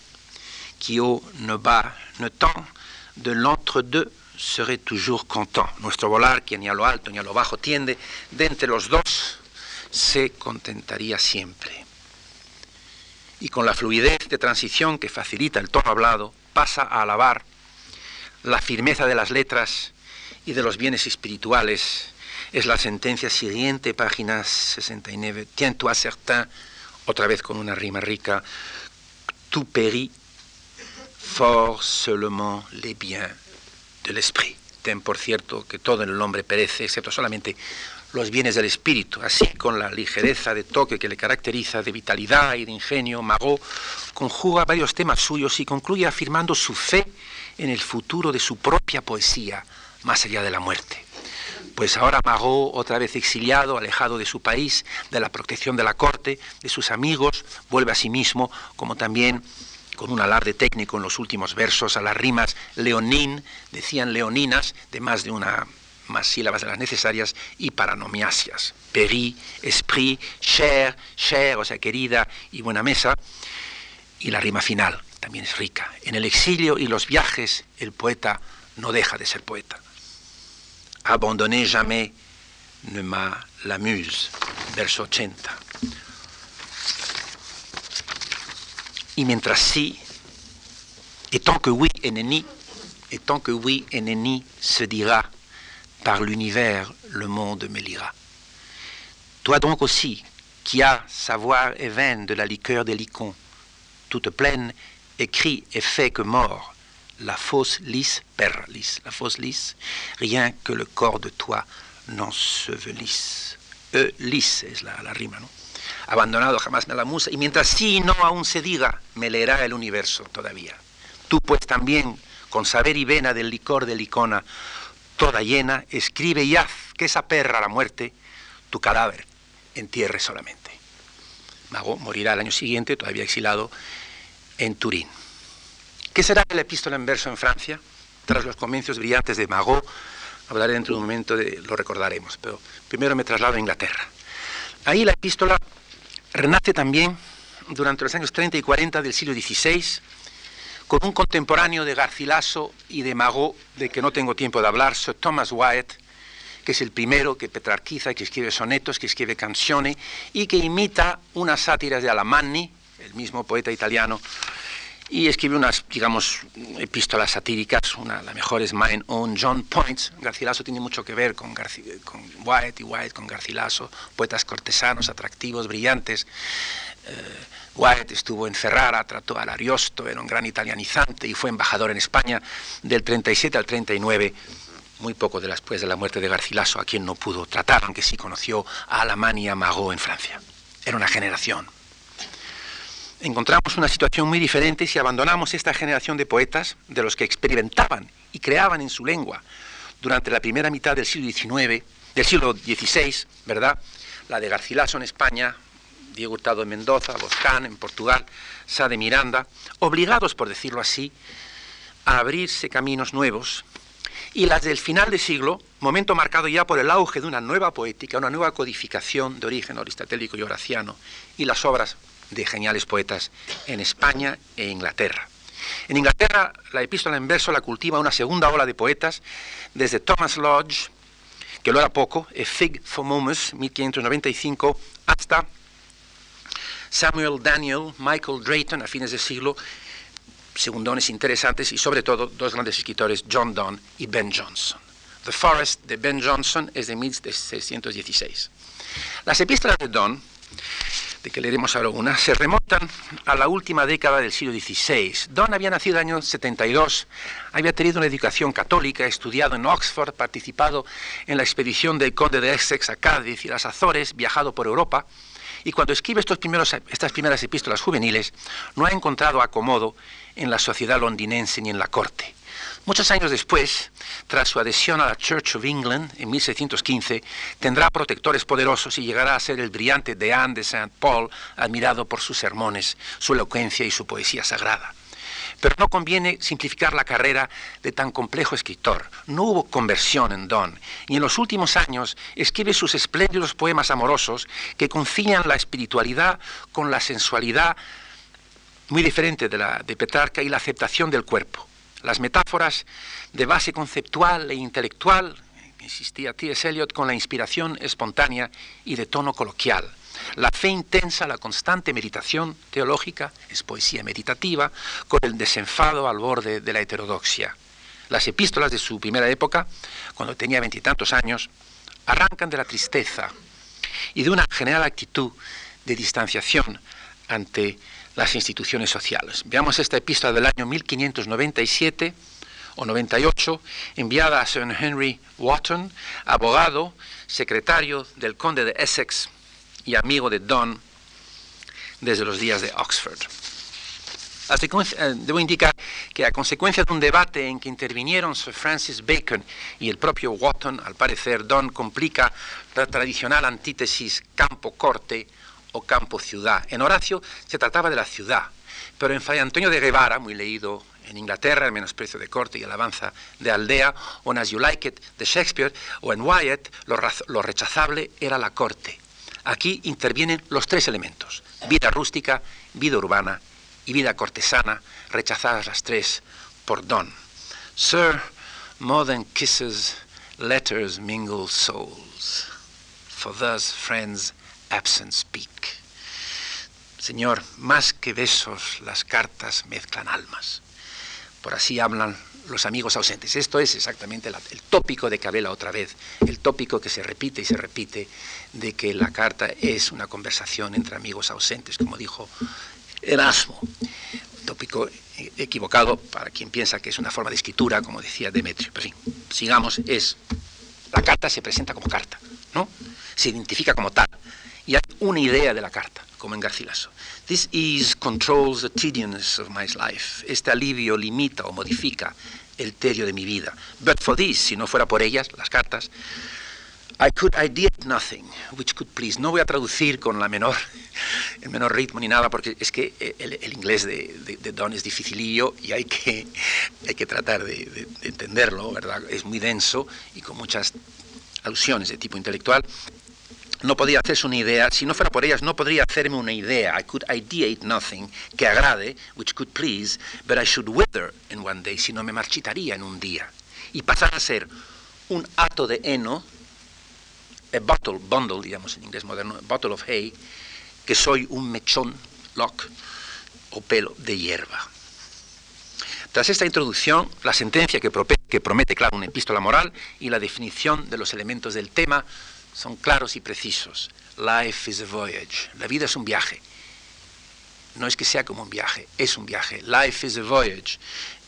qui haut ne bas ne tend, de l'entre-deux serait toujours content. Nuestro volar, que ni a lo alto ni a lo bajo tiende, de entre los dos se contentaría siempre y con la fluidez de transición que facilita el tono hablado, pasa a alabar la firmeza de las letras y de los bienes espirituales. Es la sentencia siguiente, página 69. Tiens-toi certain, otra vez con una rima rica, tout périt, fort seulement les biens de l'esprit. Ten por cierto que todo en el hombre perece, excepto solamente los bienes del espíritu. Así, con la ligereza de toque que le caracteriza, de vitalidad y de ingenio, Marot conjuga varios temas suyos y concluye afirmando su fe en el futuro de su propia poesía, más allá de la muerte. Pues ahora Marot, otra vez exiliado, alejado de su país, de la protección de la corte, de sus amigos, vuelve a sí mismo, como también con un alarde técnico en los últimos versos, a las rimas leonín, decían leoninas, de más de una más sílabas de las necesarias y paranomiasias. Peri, esprit, cher, cher, o sea, querida y buena mesa. Y la rima final también es rica. En el exilio y los viajes, el poeta no deja de ser poeta. Abandonné jamais ne m'a la muse, verso 80. Et tant que oui, ennemi, et tant que oui, ennemi se dira par l'univers le monde me lira. Toi donc aussi, qui as savoir et veine de la liqueur des licons, toute pleine, écrit et fait que mort, la fausse lisse, per lisse, la fausse lisse, rien que le corps de toi n'ensevelisse. E lisse es la, la rima, ¿no? Abandonado jamás me la musa, y mientras sí no aún se diga, me leerá el universo todavía. Tú pues también, con saber y vena del licor de licona, toda llena, escribe y haz que esa perra, la muerte, tu cadáver entierre solamente. Mago morirá el año siguiente, todavía exilado, en Turín. ¿Qué será la epístola en verso en Francia? Tras los comienzos brillantes de Mago, hablaré dentro de un momento, de, lo recordaremos, pero primero me traslado a Inglaterra. Ahí la epístola renace también durante los años 30 y 40 del siglo XVI, con un contemporáneo de Garcilaso y de Magot, de que no tengo tiempo de hablar, Sir Thomas Wyatt, que es el primero que petrarquiza, que escribe sonetos, que escribe canciones y que imita unas sátiras de Alamanni, el mismo poeta italiano, y escribe unas, digamos, epístolas satíricas, una la mejor es Mine Own John Points. Garcilaso tiene mucho que ver con, con Wyatt y Wyatt con Garcilaso, poetas cortesanos, atractivos, brillantes. Eh, Wyatt estuvo en Ferrara, trató al Ariosto, era un gran italianizante y fue embajador en España del 37 al 39, muy poco después de la muerte de Garcilaso, a quien no pudo tratar, aunque sí conoció a Alamán y a Magot en Francia. Era una generación. Encontramos una situación muy diferente si abandonamos esta generación de poetas, de los que experimentaban y creaban en su lengua durante la primera mitad del siglo XIX, del siglo XVI, ¿verdad? La de Garcilaso en España, Diego Hurtado en Mendoza, Boscán en Portugal, Sá de Miranda, obligados, por decirlo así, a abrirse caminos nuevos, y las del final de siglo, momento marcado ya por el auge de una nueva poética, una nueva codificación de origen aristotélico y horaciano, y las obras de geniales poetas en España e Inglaterra. En Inglaterra, la epístola en verso la cultiva una segunda ola de poetas, desde Thomas Lodge, que lo era poco, A Fig for Momus, 1595, hasta Samuel Daniel, Michael Drayton a fines del siglo, segundones interesantes y sobre todo dos grandes escritores, John Donne y Ben Jonson. The Forest de Ben Jonson es de 1616. Las epístolas de Donne, de que leeremos ahora una, se remontan a la última década del siglo XVI. Donne había nacido en el año 72, había tenido una educación católica, estudiado en Oxford, participado en la expedición del conde de Essex a Cádiz y las Azores, viajado por Europa, y cuando escribe estas primeras epístolas juveniles, no ha encontrado acomodo en la sociedad londinense ni en la corte. Muchos años después, tras su adhesión a la Church of England en 1615, tendrá protectores poderosos y llegará a ser el brillante Deán de Saint Paul, admirado por sus sermones, su elocuencia y su poesía sagrada. Pero no conviene simplificar la carrera de tan complejo escritor. No hubo conversión en Don, y en los últimos años escribe sus espléndidos poemas amorosos que concilian la espiritualidad con la sensualidad muy diferente de la de Petrarca y la aceptación del cuerpo. Las metáforas de base conceptual e intelectual, insistía T.S. Eliot, con la inspiración espontánea y de tono coloquial. La fe intensa, la constante meditación teológica, es poesía meditativa, con el desenfado al borde de la heterodoxia. Las epístolas de su primera época, cuando tenía veintitantos años, arrancan de la tristeza y de una general actitud de distanciación ante las instituciones sociales. Veamos esta epístola del año 1597 o 98, enviada a Sir Henry Wotton, abogado, secretario del conde de Essex y amigo de Don desde los días de Oxford. Eh, debo indicar que a consecuencia de un debate en que intervinieron Sir Francis Bacon y el propio Wotton, al parecer Don complica la tradicional antítesis campo-corte o campo-ciudad. En Horacio se trataba de la ciudad, pero en Fray Antonio de Guevara, muy leído en Inglaterra, El menosprecio de corte y alabanza de aldea, o en As You Like It de Shakespeare, o en Wyatt, lo, lo rechazable era la corte. Aquí intervienen los tres elementos, vida rústica, vida urbana y vida cortesana, rechazadas las tres por Don. Sir, more than kisses, letters mingle souls, for thus friends absent speak. Señor, más que besos, las cartas mezclan almas. Por así hablan los amigos ausentes. Esto es exactamente el tópico de Cabela otra vez, el tópico que se repite y se repite de que la carta es una conversación entre amigos ausentes, como dijo Erasmo. Tópico equivocado para quien piensa que es una forma de escritura, como decía Demetrio. Pero sí, sigamos, es la carta se presenta como carta, ¿no? Se identifica como tal y hay una idea de la carta como en Garcilaso. This ease controls the tediousness of my life. Este alivio limita o modifica el tedio de mi vida. But for this, si no fuera por ellas, las cartas, I could ideate nothing which could please. No voy a traducir con la menor, el menor ritmo ni nada, porque es que el, inglés de, Don es dificilillo y hay que, hay que tratar de, de entenderlo, ¿verdad? Es muy denso y con muchas alusiones de tipo intelectual no podía hacerse una idea, si no fuera por ellas, no podría hacerme una idea. I could ideate nothing que agrade, which could please, but I should wither in one day, si no me marchitaría en un día. Y pasar a ser un hato de heno, a bottle, bundle, digamos en inglés moderno, a bottle of hay, que soy un mechón, lock, o pelo de hierba. Tras esta introducción, la sentencia que, que promete, claro, una epístola moral y la definición de los elementos del tema son claros y precisos. Life is a voyage. La vida es un viaje. No es que sea como un viaje, es un viaje. Life is a voyage.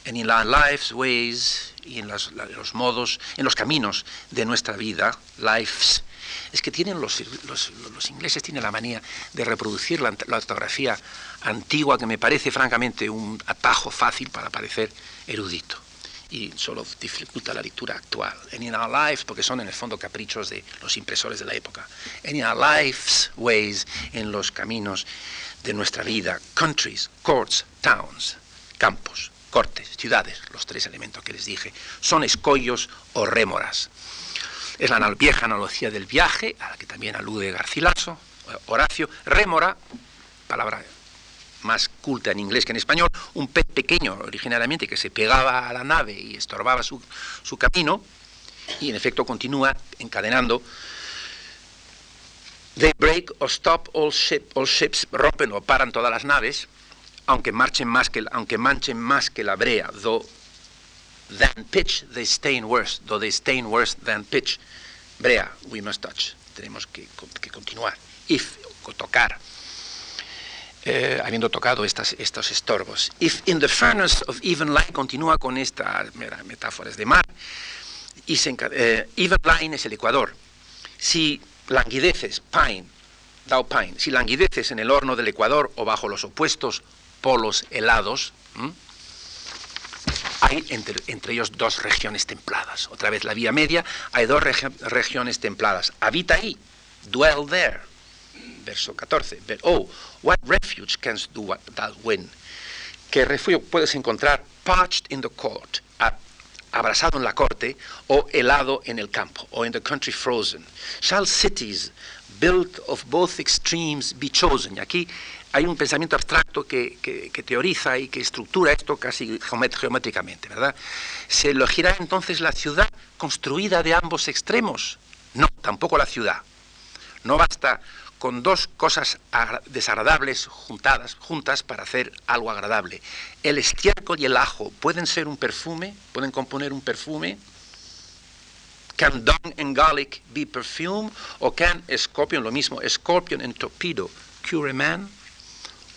And in life's ways y en los, modos, en los caminos de nuestra vida, lives, es que tienen los, los, ingleses tienen la manía de reproducir la, la, ortografía antigua que me parece francamente un atajo fácil para parecer erudito y solo dificulta la lectura actual. And in our lives, porque son en el fondo caprichos de los impresores de la época. And in our lives ways, en los caminos de nuestra vida. Countries, courts, towns, campos, cortes, ciudades, los tres elementos que les dije, son escollos o rémoras. Es la vieja analogía del viaje, a la que también alude Garcilaso, Horacio. Rémora, palabra más culta en inglés que en español, un pez pequeño originariamente que se pegaba a la nave y estorbaba su, camino, y en efecto continúa encadenando They break or stop all, ship, all ships, rompen o paran todas las naves, aunque marchen más que, aunque manchen más que la brea, though than pitch they stain worse, though they stain worse than pitch. Brea, we must touch. Tenemos que, que continuar. If, tocar. Eh, habiendo tocado estas, estos estorbos. If in the furnace of even line, continúa con estas metáforas de mar, eh, even line es el ecuador. Si languideces, pine, thou pine, si languideces en el horno del Ecuador o bajo los opuestos polos helados, hay entre, ellos dos regiones templadas. Otra vez la vía media, hay dos regiones templadas. Habita ahí, dwell there. Verso 14. oh, what refuge canst thou win? ¿Qué refugio puedes encontrar? Parched in the court, abrasado en la corte o helado en el campo, o in the country frozen. Shall cities built of both extremes be chosen? Y aquí hay un pensamiento abstracto que, teoriza y que estructura esto casi geométricamente, ¿verdad? ¿Se elegirá entonces la ciudad construida de ambos extremos? No, tampoco la ciudad. No basta con dos cosas desagradables juntadas, juntas para hacer algo agradable. El estiércol y el ajo pueden ser un perfume, pueden componer un perfume. Can dung and garlic be perfume? O can scorpion, lo mismo, scorpion and torpedo cure a man?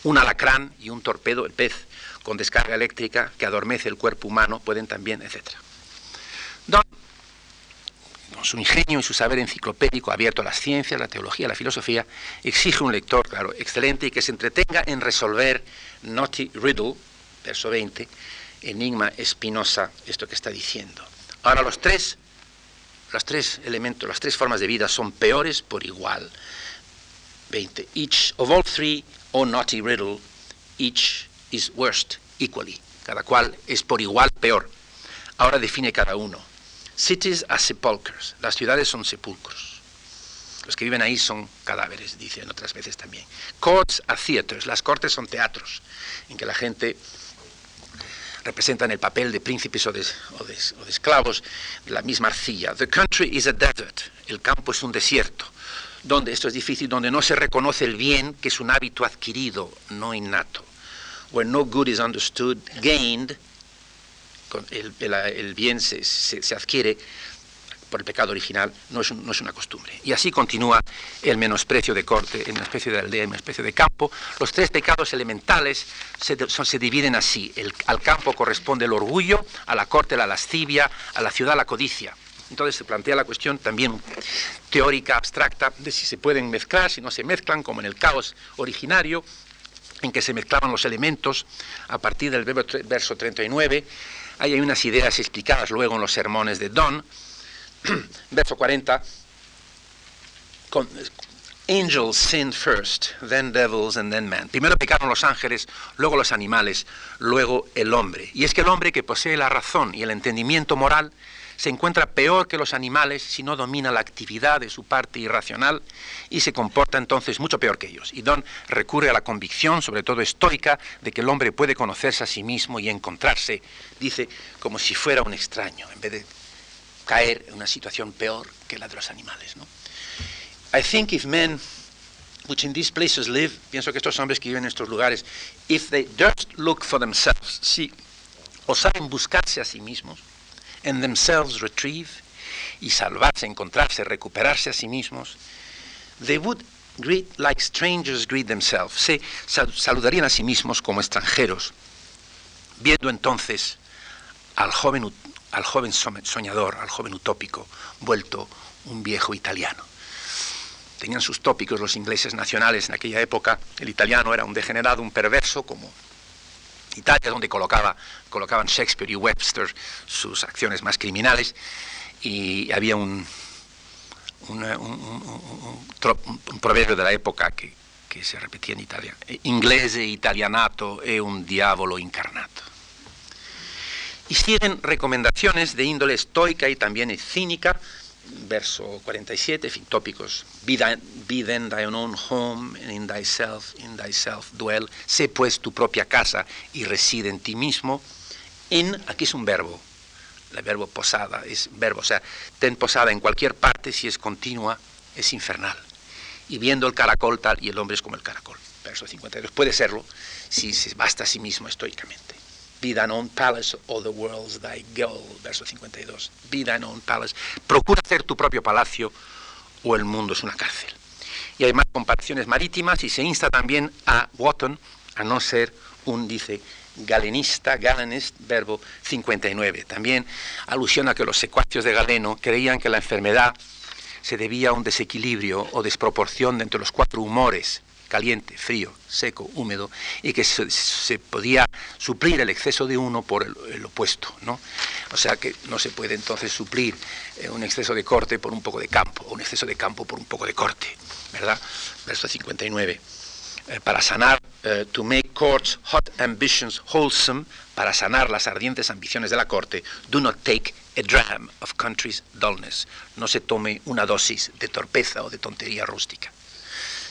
Un alacrán y un torpedo, el pez, con descarga eléctrica que adormece el cuerpo humano, pueden también, su ingenio y su saber enciclopédico abierto a las ciencias, la teología, la filosofía, exige un lector, claro, excelente y que se entretenga en resolver Naughty Riddle, verso 20, enigma espinosa, esto que está diciendo. Ahora los tres, los tres elementos, las tres formas de vida son peores por igual. 20. Each of all three, O naughty riddle, each is worst equally. Cada cual es por igual peor. Ahora define cada uno. Cities are sepulchres. Las ciudades son sepulcros. Los que viven ahí son cadáveres, dicen otras veces también. Courts are theaters. Las cortes son teatros en que la gente representa el papel de príncipes o de, esclavos de la misma arcilla. The country is a desert. El campo es un desierto. Donde esto es difícil, donde no se reconoce el bien, que es un hábito adquirido, no innato. Where no good is understood, gained, el, bien se, adquiere por el pecado original, no es, una costumbre. Y así continúa el menosprecio de corte, el menosprecio de aldea, el menosprecio de campo. Los tres pecados elementales se, dividen así. al campo corresponde el orgullo, a la corte la lascivia, a la ciudad la codicia. Entonces se plantea la cuestión también teórica, abstracta, de si se pueden mezclar, si no se mezclan, como en el caos originario, en que se mezclaban los elementos a partir del verso 39 hay unas ideas explicadas luego en los sermones de Don, verso 40, Angels sinned first, then devils and then man. Primero pecaron los ángeles, luego los animales, luego el hombre. Y es que el hombre que posee la razón y el entendimiento moral se encuentra peor que los animales si no domina la actividad de su parte irracional y se comporta entonces mucho peor que ellos. Y Don recurre a la convicción, sobre todo estoica, de que el hombre puede conocerse a sí mismo y encontrarse, dice, como si fuera un extraño, en vez de caer en una situación peor que la de los animales. ¿no? I think if men which in these places live, pienso que estos hombres que viven en estos lugares, if they just look for themselves, si o saben buscarse a sí mismos, en themselves retrieve y salvarse, encontrarse, recuperarse a sí mismos, they would greet like strangers greet themselves. Se saludarían a sí mismos como extranjeros, viendo entonces al joven, al joven soñador, al joven utópico, vuelto un viejo italiano. Tenían sus tópicos los ingleses nacionales en aquella época. El italiano era un degenerado, un perverso, como Italia, donde colocaba, colocaban Shakespeare y Webster sus acciones más criminales, y había un, un, proverbio de la época que, se repetía en Italia, inglese italianato e un diavolo incarnato. Y siguen recomendaciones de índole estoica y también cínica, verso 47, fin, tópicos, be, then thine own home, and in thyself, in thyself dwell, sé pues tu propia casa y reside en ti mismo. In, aquí es un verbo, el verbo posada, es verbo, o sea, ten posada en cualquier parte, si es continua, es infernal. y viendo el caracol tal, y el hombre es como el caracol. Verso 52. Puede serlo si se basta a sí mismo estoicamente. Be thine own palace, all the world's thy goal. Verso 52. Be thine own palace. Procura hacer tu propio palacio o el mundo es una cárcel. Y hay más comparaciones marítimas y se insta también a Wotton a no ser un, dice, galenista, galenist, verbo 59. También alusión a que los secuacios de Galeno creían que la enfermedad se debía a un desequilibrio o desproporción entre los cuatro humores, caliente, frío, seco, húmedo, y que se, podía suplir el exceso de uno por el, opuesto. ¿no? O sea que no se puede entonces suplir eh, un exceso de corte por un poco de campo, o un exceso de campo por un poco de corte. ¿verdad? Verso 59. Eh, para sanar, eh, to make courts hot ambitions wholesome, para sanar las ardientes ambiciones de la corte, do not take a dram of country's dullness. No se tome una dosis de torpeza o de tontería rústica,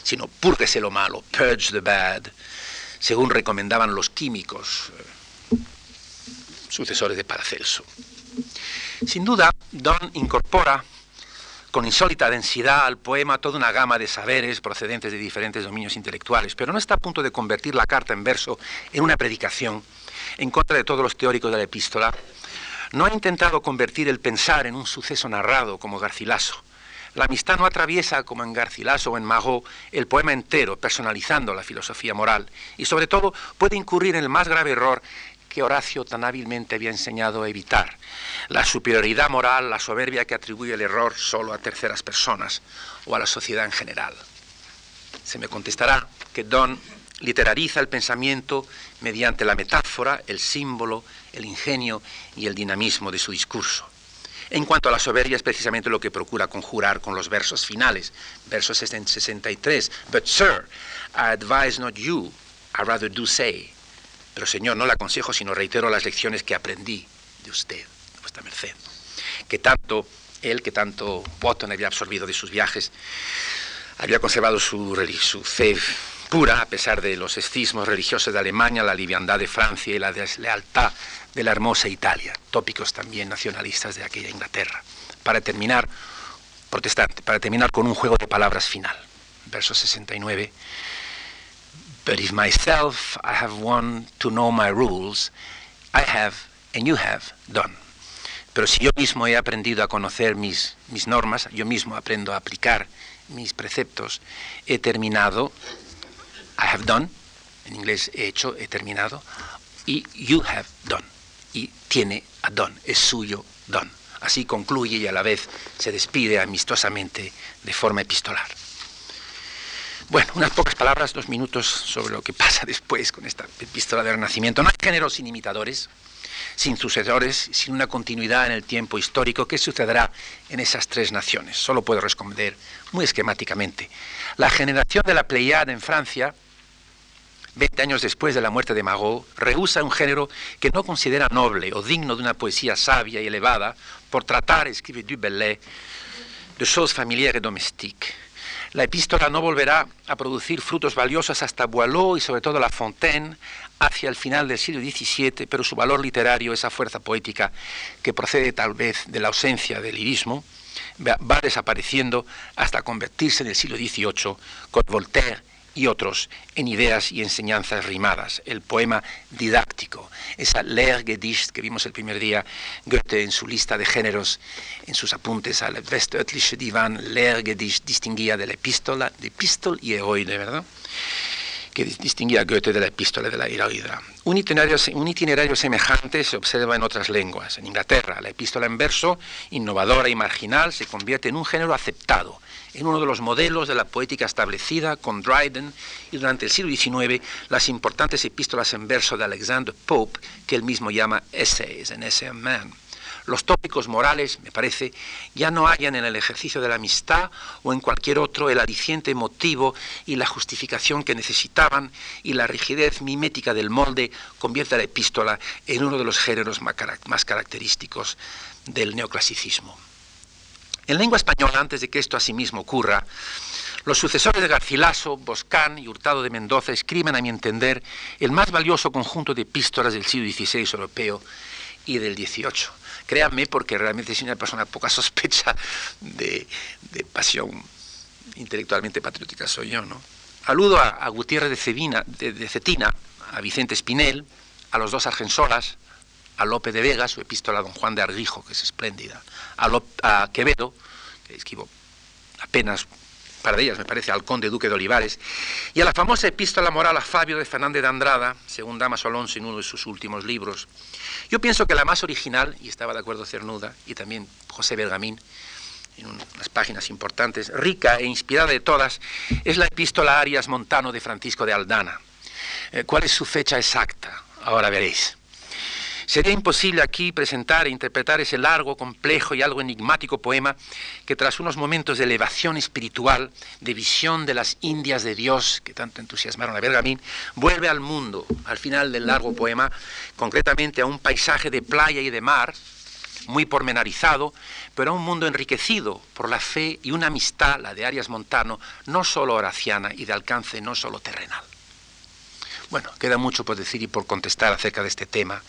sino púrguese lo malo, purge the bad, según recomendaban los químicos eh, sucesores de Paracelso. Sin duda, Don incorpora con insólita densidad al poema toda una gama de saberes procedentes de diferentes dominios intelectuales, pero no está a punto de convertir la carta en verso en una predicación en contra de todos los teóricos de la epístola. No ha intentado convertir el pensar en un suceso narrado como Garcilaso. La amistad no atraviesa, como en Garcilaso o en Marot, el poema entero, personalizando la filosofía moral, y sobre todo puede incurrir en el más grave error que Horacio tan hábilmente había enseñado a evitar, la superioridad moral, la soberbia que atribuye el error solo a terceras personas o a la sociedad en general. Se me contestará que Don literariza el pensamiento mediante la metáfora, el símbolo, el ingenio y el dinamismo de su discurso. En cuanto a la soberbia, es precisamente lo que procura conjurar con los versos finales, versos 63. But, sir, I advise not you, I rather do say. Pero Señor, no le aconsejo, sino reitero las lecciones que aprendí de usted, de vuestra merced. Que tanto él, que tanto Botton había absorbido de sus viajes, había conservado su, su fe pura, a pesar de los escismos religiosos de Alemania, la liviandad de Francia y la deslealtad de la hermosa Italia, tópicos también nacionalistas de aquella Inglaterra. Para terminar, protestante, para terminar con un juego de palabras final. Verso 69. But if myself I have won to know my rules, I have and you have done. Pero si yo mismo he aprendido a conocer mis, mis normas, yo mismo aprendo a aplicar mis preceptos, he terminado, I have done, en inglés he hecho, he terminado, y you have done, y tiene a done, es suyo done. Así concluye y a la vez se despide amistosamente de forma epistolar. Bueno, unas pocas palabras, dos minutos sobre lo que pasa después con esta epístola del Renacimiento. No hay géneros sin imitadores, sin sucesores, sin una continuidad en el tiempo histórico. ¿Qué sucederá en esas tres naciones? Solo puedo responder muy esquemáticamente. La generación de la Pleiade en Francia, 20 años después de la muerte de Marot, rehúsa un género que no considera noble o digno de una poesía sabia y elevada por tratar, escribe Du Bellay, de choses familiares et domestiques. La epístola no volverá a producir frutos valiosos hasta Boileau y sobre todo La Fontaine hacia el final del siglo XVII, pero su valor literario, esa fuerza poética que procede tal vez de la ausencia del lirismo, va desapareciendo hasta convertirse en el siglo XVIII con Voltaire y otros en ideas y enseñanzas rimadas, el poema didáctico, esa Lehrgedicht que vimos el primer día, Goethe en su lista de géneros, en sus apuntes al Westörtliche Divan, Lehrgedicht distinguía de la epístola, de epistol y heroide, ¿verdad? que distinguía Goethe de la epístola de la heroida. Un itinerario, un itinerario semejante se observa en otras lenguas. En Inglaterra, la epístola en verso, innovadora y marginal, se convierte en un género aceptado en uno de los modelos de la poética establecida con Dryden y durante el siglo XIX las importantes epístolas en verso de Alexander Pope, que él mismo llama Essays, en Essay Man. Los tópicos morales, me parece, ya no hallan en el ejercicio de la amistad o en cualquier otro el aliciente motivo y la justificación que necesitaban y la rigidez mimética del molde convierte a la epístola en uno de los géneros más característicos del neoclasicismo. En lengua española, antes de que esto asimismo ocurra, los sucesores de Garcilaso, Boscán y Hurtado de Mendoza escriben, a mi entender, el más valioso conjunto de epístolas del siglo XVI europeo y del XVIII. Créanme, porque realmente soy una persona poca sospecha de, pasión intelectualmente patriótica soy yo, ¿no? Aludo a, Gutiérrez de, Cebina, de, Cetina, a Vicente Espinel, a los dos Argensolas, a Lope de Vega, su epístola a don Juan de Argijo, que es espléndida, a, Quevedo, que escribo apenas para ellas, me parece, al conde duque de Olivares, y a la famosa epístola moral a Fabio de Fernández de Andrada, según Damaso Alonso en uno de sus últimos libros. Yo pienso que la más original, y estaba de acuerdo Cernuda, y también José Bergamín, en unas páginas importantes, rica e inspirada de todas, es la epístola Arias Montano de Francisco de Aldana. Eh, ¿Cuál es su fecha exacta? Ahora veréis. Sería imposible aquí presentar e interpretar ese largo, complejo y algo enigmático poema que tras unos momentos de elevación espiritual, de visión de las Indias de Dios que tanto entusiasmaron a Bergamín, vuelve al mundo, al final del largo poema, concretamente a un paisaje de playa y de mar, muy pormenorizado, pero a un mundo enriquecido por la fe y una amistad, la de Arias Montano, no solo horaciana y de alcance no solo terrenal. Bueno, queda mucho por decir y por contestar acerca de este tema.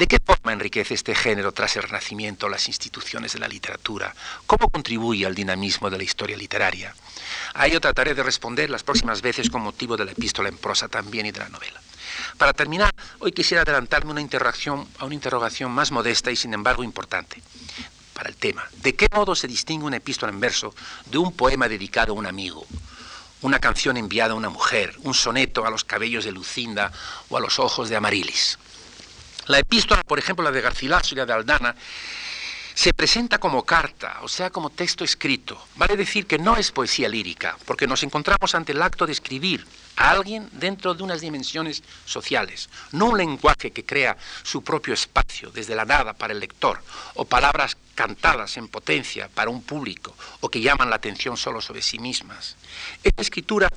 ¿De qué forma enriquece este género tras el Renacimiento las instituciones de la literatura? ¿Cómo contribuye al dinamismo de la historia literaria? A ello trataré de responder las próximas veces con motivo de la epístola en prosa también y de la novela. Para terminar, hoy quisiera adelantarme a una interrogación más modesta y sin embargo importante para el tema. ¿De qué modo se distingue una epístola en verso de un poema dedicado a un amigo? Una canción enviada a una mujer, un soneto a los cabellos de Lucinda o a los ojos de Amarilis. La epístola, por ejemplo, la de Garcilaso y la de Aldana, se presenta como carta, o sea, como texto escrito. Vale decir que no es poesía lírica, porque nos encontramos ante el acto de escribir a alguien dentro de unas dimensiones sociales, no un lenguaje que crea su propio espacio desde la nada para el lector, o palabras cantadas en potencia para un público, o que llaman la atención solo sobre sí mismas. Es escritura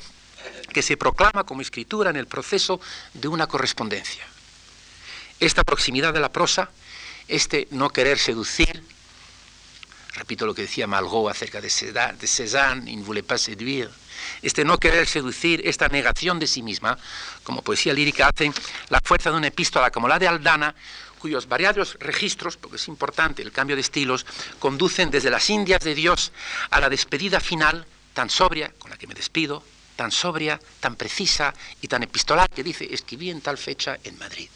que se proclama como escritura en el proceso de una correspondencia. Esta proximidad de la prosa, este no querer seducir, repito lo que decía Malraux acerca de Cézanne, il ne voulait pas séduire, este no querer seducir, esta negación de sí misma, como poesía lírica, hacen la fuerza de una epístola como la de Aldana, cuyos variados registros, porque es importante el cambio de estilos, conducen desde las Indias de Dios a la despedida final, tan sobria, con la que me despido, tan sobria, tan precisa y tan epistolar, que dice, escribí en tal fecha en Madrid,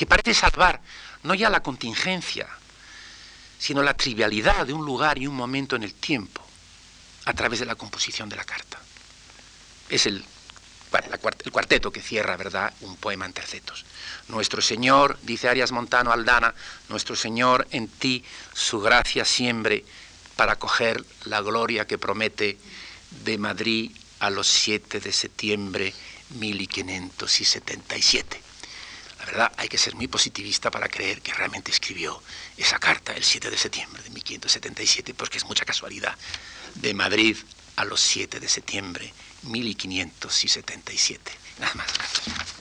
que parece salvar no ya la contingencia, sino la trivialidad de un lugar y un momento en el tiempo a través de la composición de la carta. Es el, el cuarteto que cierra, ¿verdad?, un poema en tercetos. Nuestro Señor, dice Arias Montano Aldana, nuestro Señor en ti su gracia siembre para coger la gloria que promete de Madrid a los 7 de septiembre 1577. La verdad, hay que ser muy positivista para creer que realmente escribió esa carta el 7 de septiembre de 1577, porque es mucha casualidad. De Madrid a los 7 de septiembre 1577. Nada más, gracias.